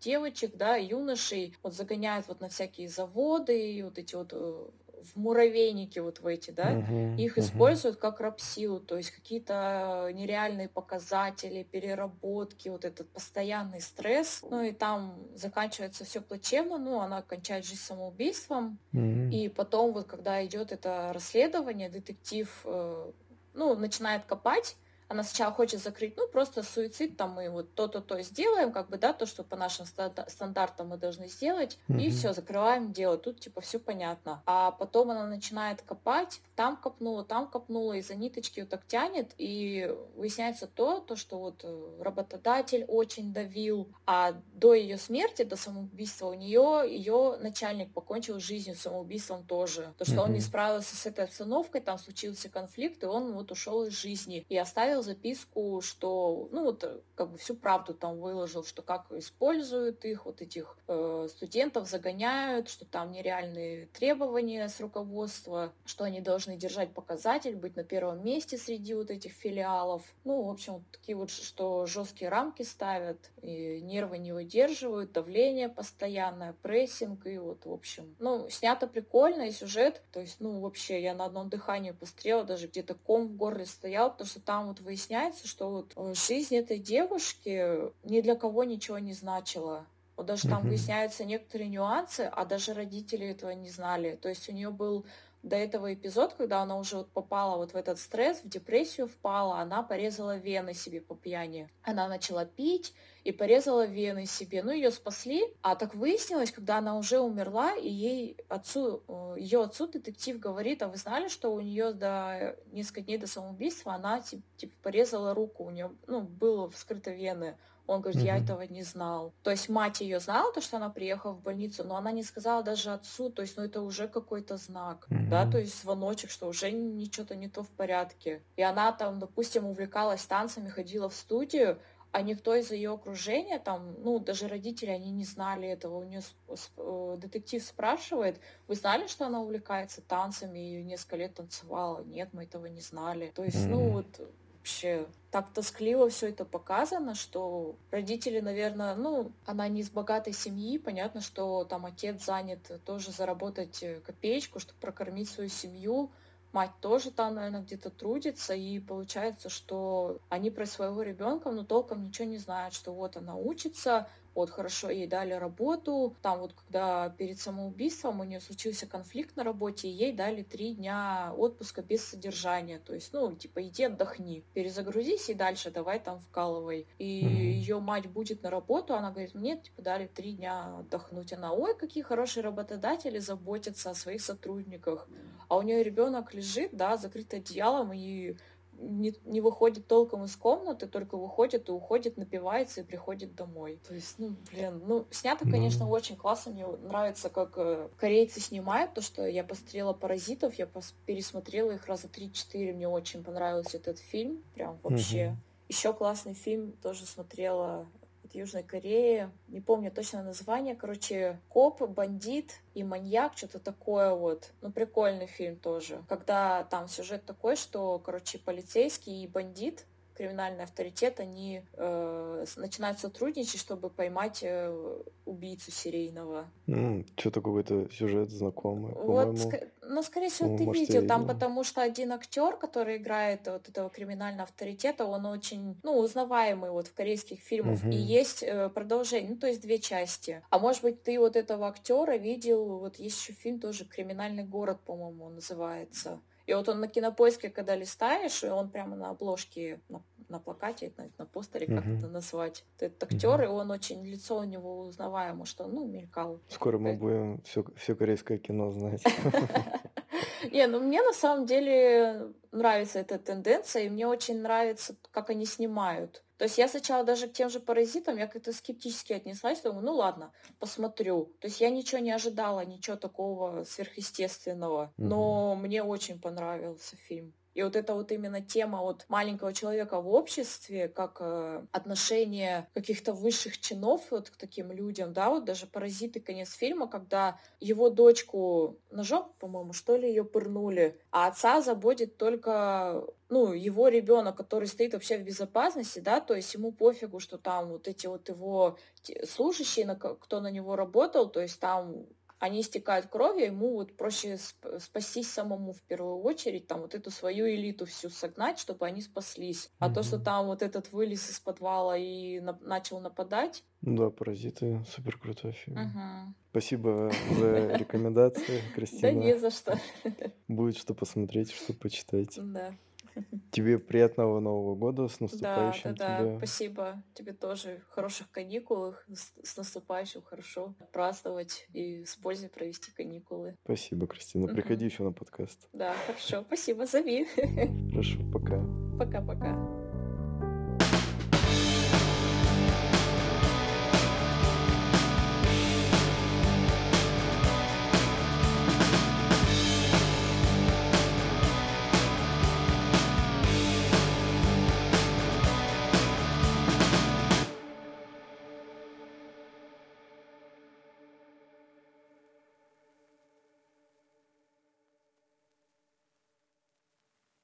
B: девочек, да, юношей вот загоняют вот на всякие заводы, и вот эти вот э, в муравейнике вот в эти, да, uh-huh, их uh-huh. используют как рабсилу, то есть какие-то нереальные показатели, переработки, вот этот постоянный стресс, ну и там заканчивается все плачевно, ну она кончает жизнь самоубийством, uh-huh. и потом вот когда идет это расследование, детектив, э, ну начинает копать она сначала хочет закрыть, ну, просто суицид, там мы вот то-то, то сделаем, как бы, да, то, что по нашим стандартам мы должны сделать, mm-hmm. и все, закрываем дело, тут, типа, все понятно. А потом она начинает копать, там копнула, там копнула, и за ниточки вот так тянет, и выясняется то, то, что вот э, работодатель очень давил, а до ее смерти, до самоубийства у нее, ее начальник покончил жизнью самоубийством тоже, то, что mm-hmm. он не справился с этой обстановкой, там случился конфликт, и он вот ушел из жизни, и оставил оставил записку, что, ну вот, э, как бы всю правду там выложил, что как используют их, вот этих э, студентов загоняют, что там нереальные требования с руководства, что они должны держать показатель, быть на первом месте среди вот этих филиалов. Ну, в общем, такие вот, что жесткие рамки ставят, и нервы не выдерживают, давление постоянное, прессинг, и вот, в общем, ну, снято прикольно, и сюжет, то есть, ну, вообще, я на одном дыхании пострела, даже где-то ком в горле стоял, потому что там вот выясняется, что вот э, жизнь этой девушки ни для кого ничего не значила. Вот даже там выясняются некоторые нюансы, а даже родители этого не знали. То есть у нее был до этого эпизод, когда она уже вот попала вот в этот стресс, в депрессию впала, она порезала вены себе по пьяни. Она начала пить и порезала вены себе. Ну, ее спасли, а так выяснилось, когда она уже умерла, и ей отцу, э, ее отцу детектив говорит, а вы знали, что у нее до несколько дней до самоубийства она типа порезала руку, у нее, ну, было вскрыто вены. Он говорит, я этого не знал. То есть мать ее знала, то, что она приехала в больницу, но она не сказала даже отцу, то есть, ну, это уже какой-то знак, да, то есть звоночек, что уже ничего-то не то в порядке. И она там, допустим, увлекалась танцами, ходила в студию, а никто из ее окружения, там, ну, даже родители, они не знали этого. У нее э, детектив спрашивает, вы знали, что она увлекается танцами и несколько лет танцевала? Нет, мы этого не знали. То есть, ну, вот вообще так тоскливо все это показано, что родители, наверное, ну, она не из богатой семьи, понятно, что там отец занят тоже заработать э, копеечку, чтобы прокормить свою семью, мать тоже там, наверное, где-то трудится, и получается, что они про своего ребенка, ну, толком ничего не знают, что вот она учится, вот хорошо ей дали работу, там вот когда перед самоубийством у нее случился конфликт на работе, ей дали три дня отпуска без содержания, то есть, ну, типа, иди отдохни, перезагрузись и дальше давай там вкалывай. И mm-hmm. ее мать будет на работу, она говорит, мне, типа, дали три дня отдохнуть. Она, ой, какие хорошие работодатели заботятся о своих сотрудниках. А у нее ребенок лежит, да, закрыт одеялом, и не, не выходит толком из комнаты, только выходит и уходит, напивается и приходит домой. То есть, ну, блин, ну, снято, конечно, mm. очень классно. Мне нравится, как э, корейцы снимают то, что я посмотрела «Паразитов», я пос- пересмотрела их раза три-четыре, мне очень понравился этот фильм, прям вообще. Mm-hmm. Еще классный фильм тоже смотрела Южной Кореи. Не помню точно название. Короче, коп, бандит и маньяк, что-то такое вот. Ну, прикольный фильм тоже. Когда там сюжет такой, что, короче, полицейский и бандит криминальный авторитет, они э, начинают сотрудничать, чтобы поймать э, убийцу серийного.
A: Mm, что-то какой-то сюжет знакомый.
B: Вот, ск- ну, скорее всего, ну, ты может, видел там, потому что один актер, который играет вот этого криминального авторитета, он очень, ну, узнаваемый вот в корейских фильмах. Mm-hmm. И есть э, продолжение, ну, то есть две части. А может быть, ты вот этого актера видел, вот есть еще фильм тоже «Криминальный город», по-моему, называется. И вот он на кинопоиске, когда листаешь, и он прямо на обложке, на, на плакате, на, на постере, как uh-huh. это назвать. Этот актер, uh-huh. и он очень, лицо у него узнаваемо, что ну, мелькал.
A: Скоро мы будем все, все корейское кино знать.
B: Не, ну мне на самом деле нравится эта тенденция, и мне очень нравится, как они снимают. То есть я сначала даже к тем же паразитам, я как-то скептически отнеслась, думаю, ну ладно, посмотрю. То есть я ничего не ожидала, ничего такого сверхъестественного, но угу. мне очень понравился фильм. И вот это вот именно тема вот маленького человека в обществе, как э, отношение каких-то высших чинов вот к таким людям, да, вот даже «Паразиты» конец фильма, когда его дочку ножом, по-моему, что ли, ее пырнули, а отца заботит только ну, его ребенок, который стоит вообще в безопасности, да, то есть ему пофигу, что там вот эти вот его служащие, кто на него работал, то есть там они истекают кровью, ему вот проще спастись самому в первую очередь, там вот эту свою элиту всю согнать, чтобы они спаслись. А mm-hmm. то, что там вот этот вылез из подвала и на- начал нападать.
A: Да, паразиты супер крутой фильм. Угу. Спасибо за рекомендации, Кристина.
B: Да не за что.
A: Будет что посмотреть, что почитать.
B: Да.
A: Тебе приятного Нового года, с наступающим
B: да, да, да, спасибо. Тебе тоже хороших каникул, с, наступающим, хорошо праздновать и с пользой провести каникулы.
A: Спасибо, Кристина. Приходи еще на подкаст.
B: Да, хорошо, спасибо, зови.
A: Хорошо, пока.
B: Пока-пока.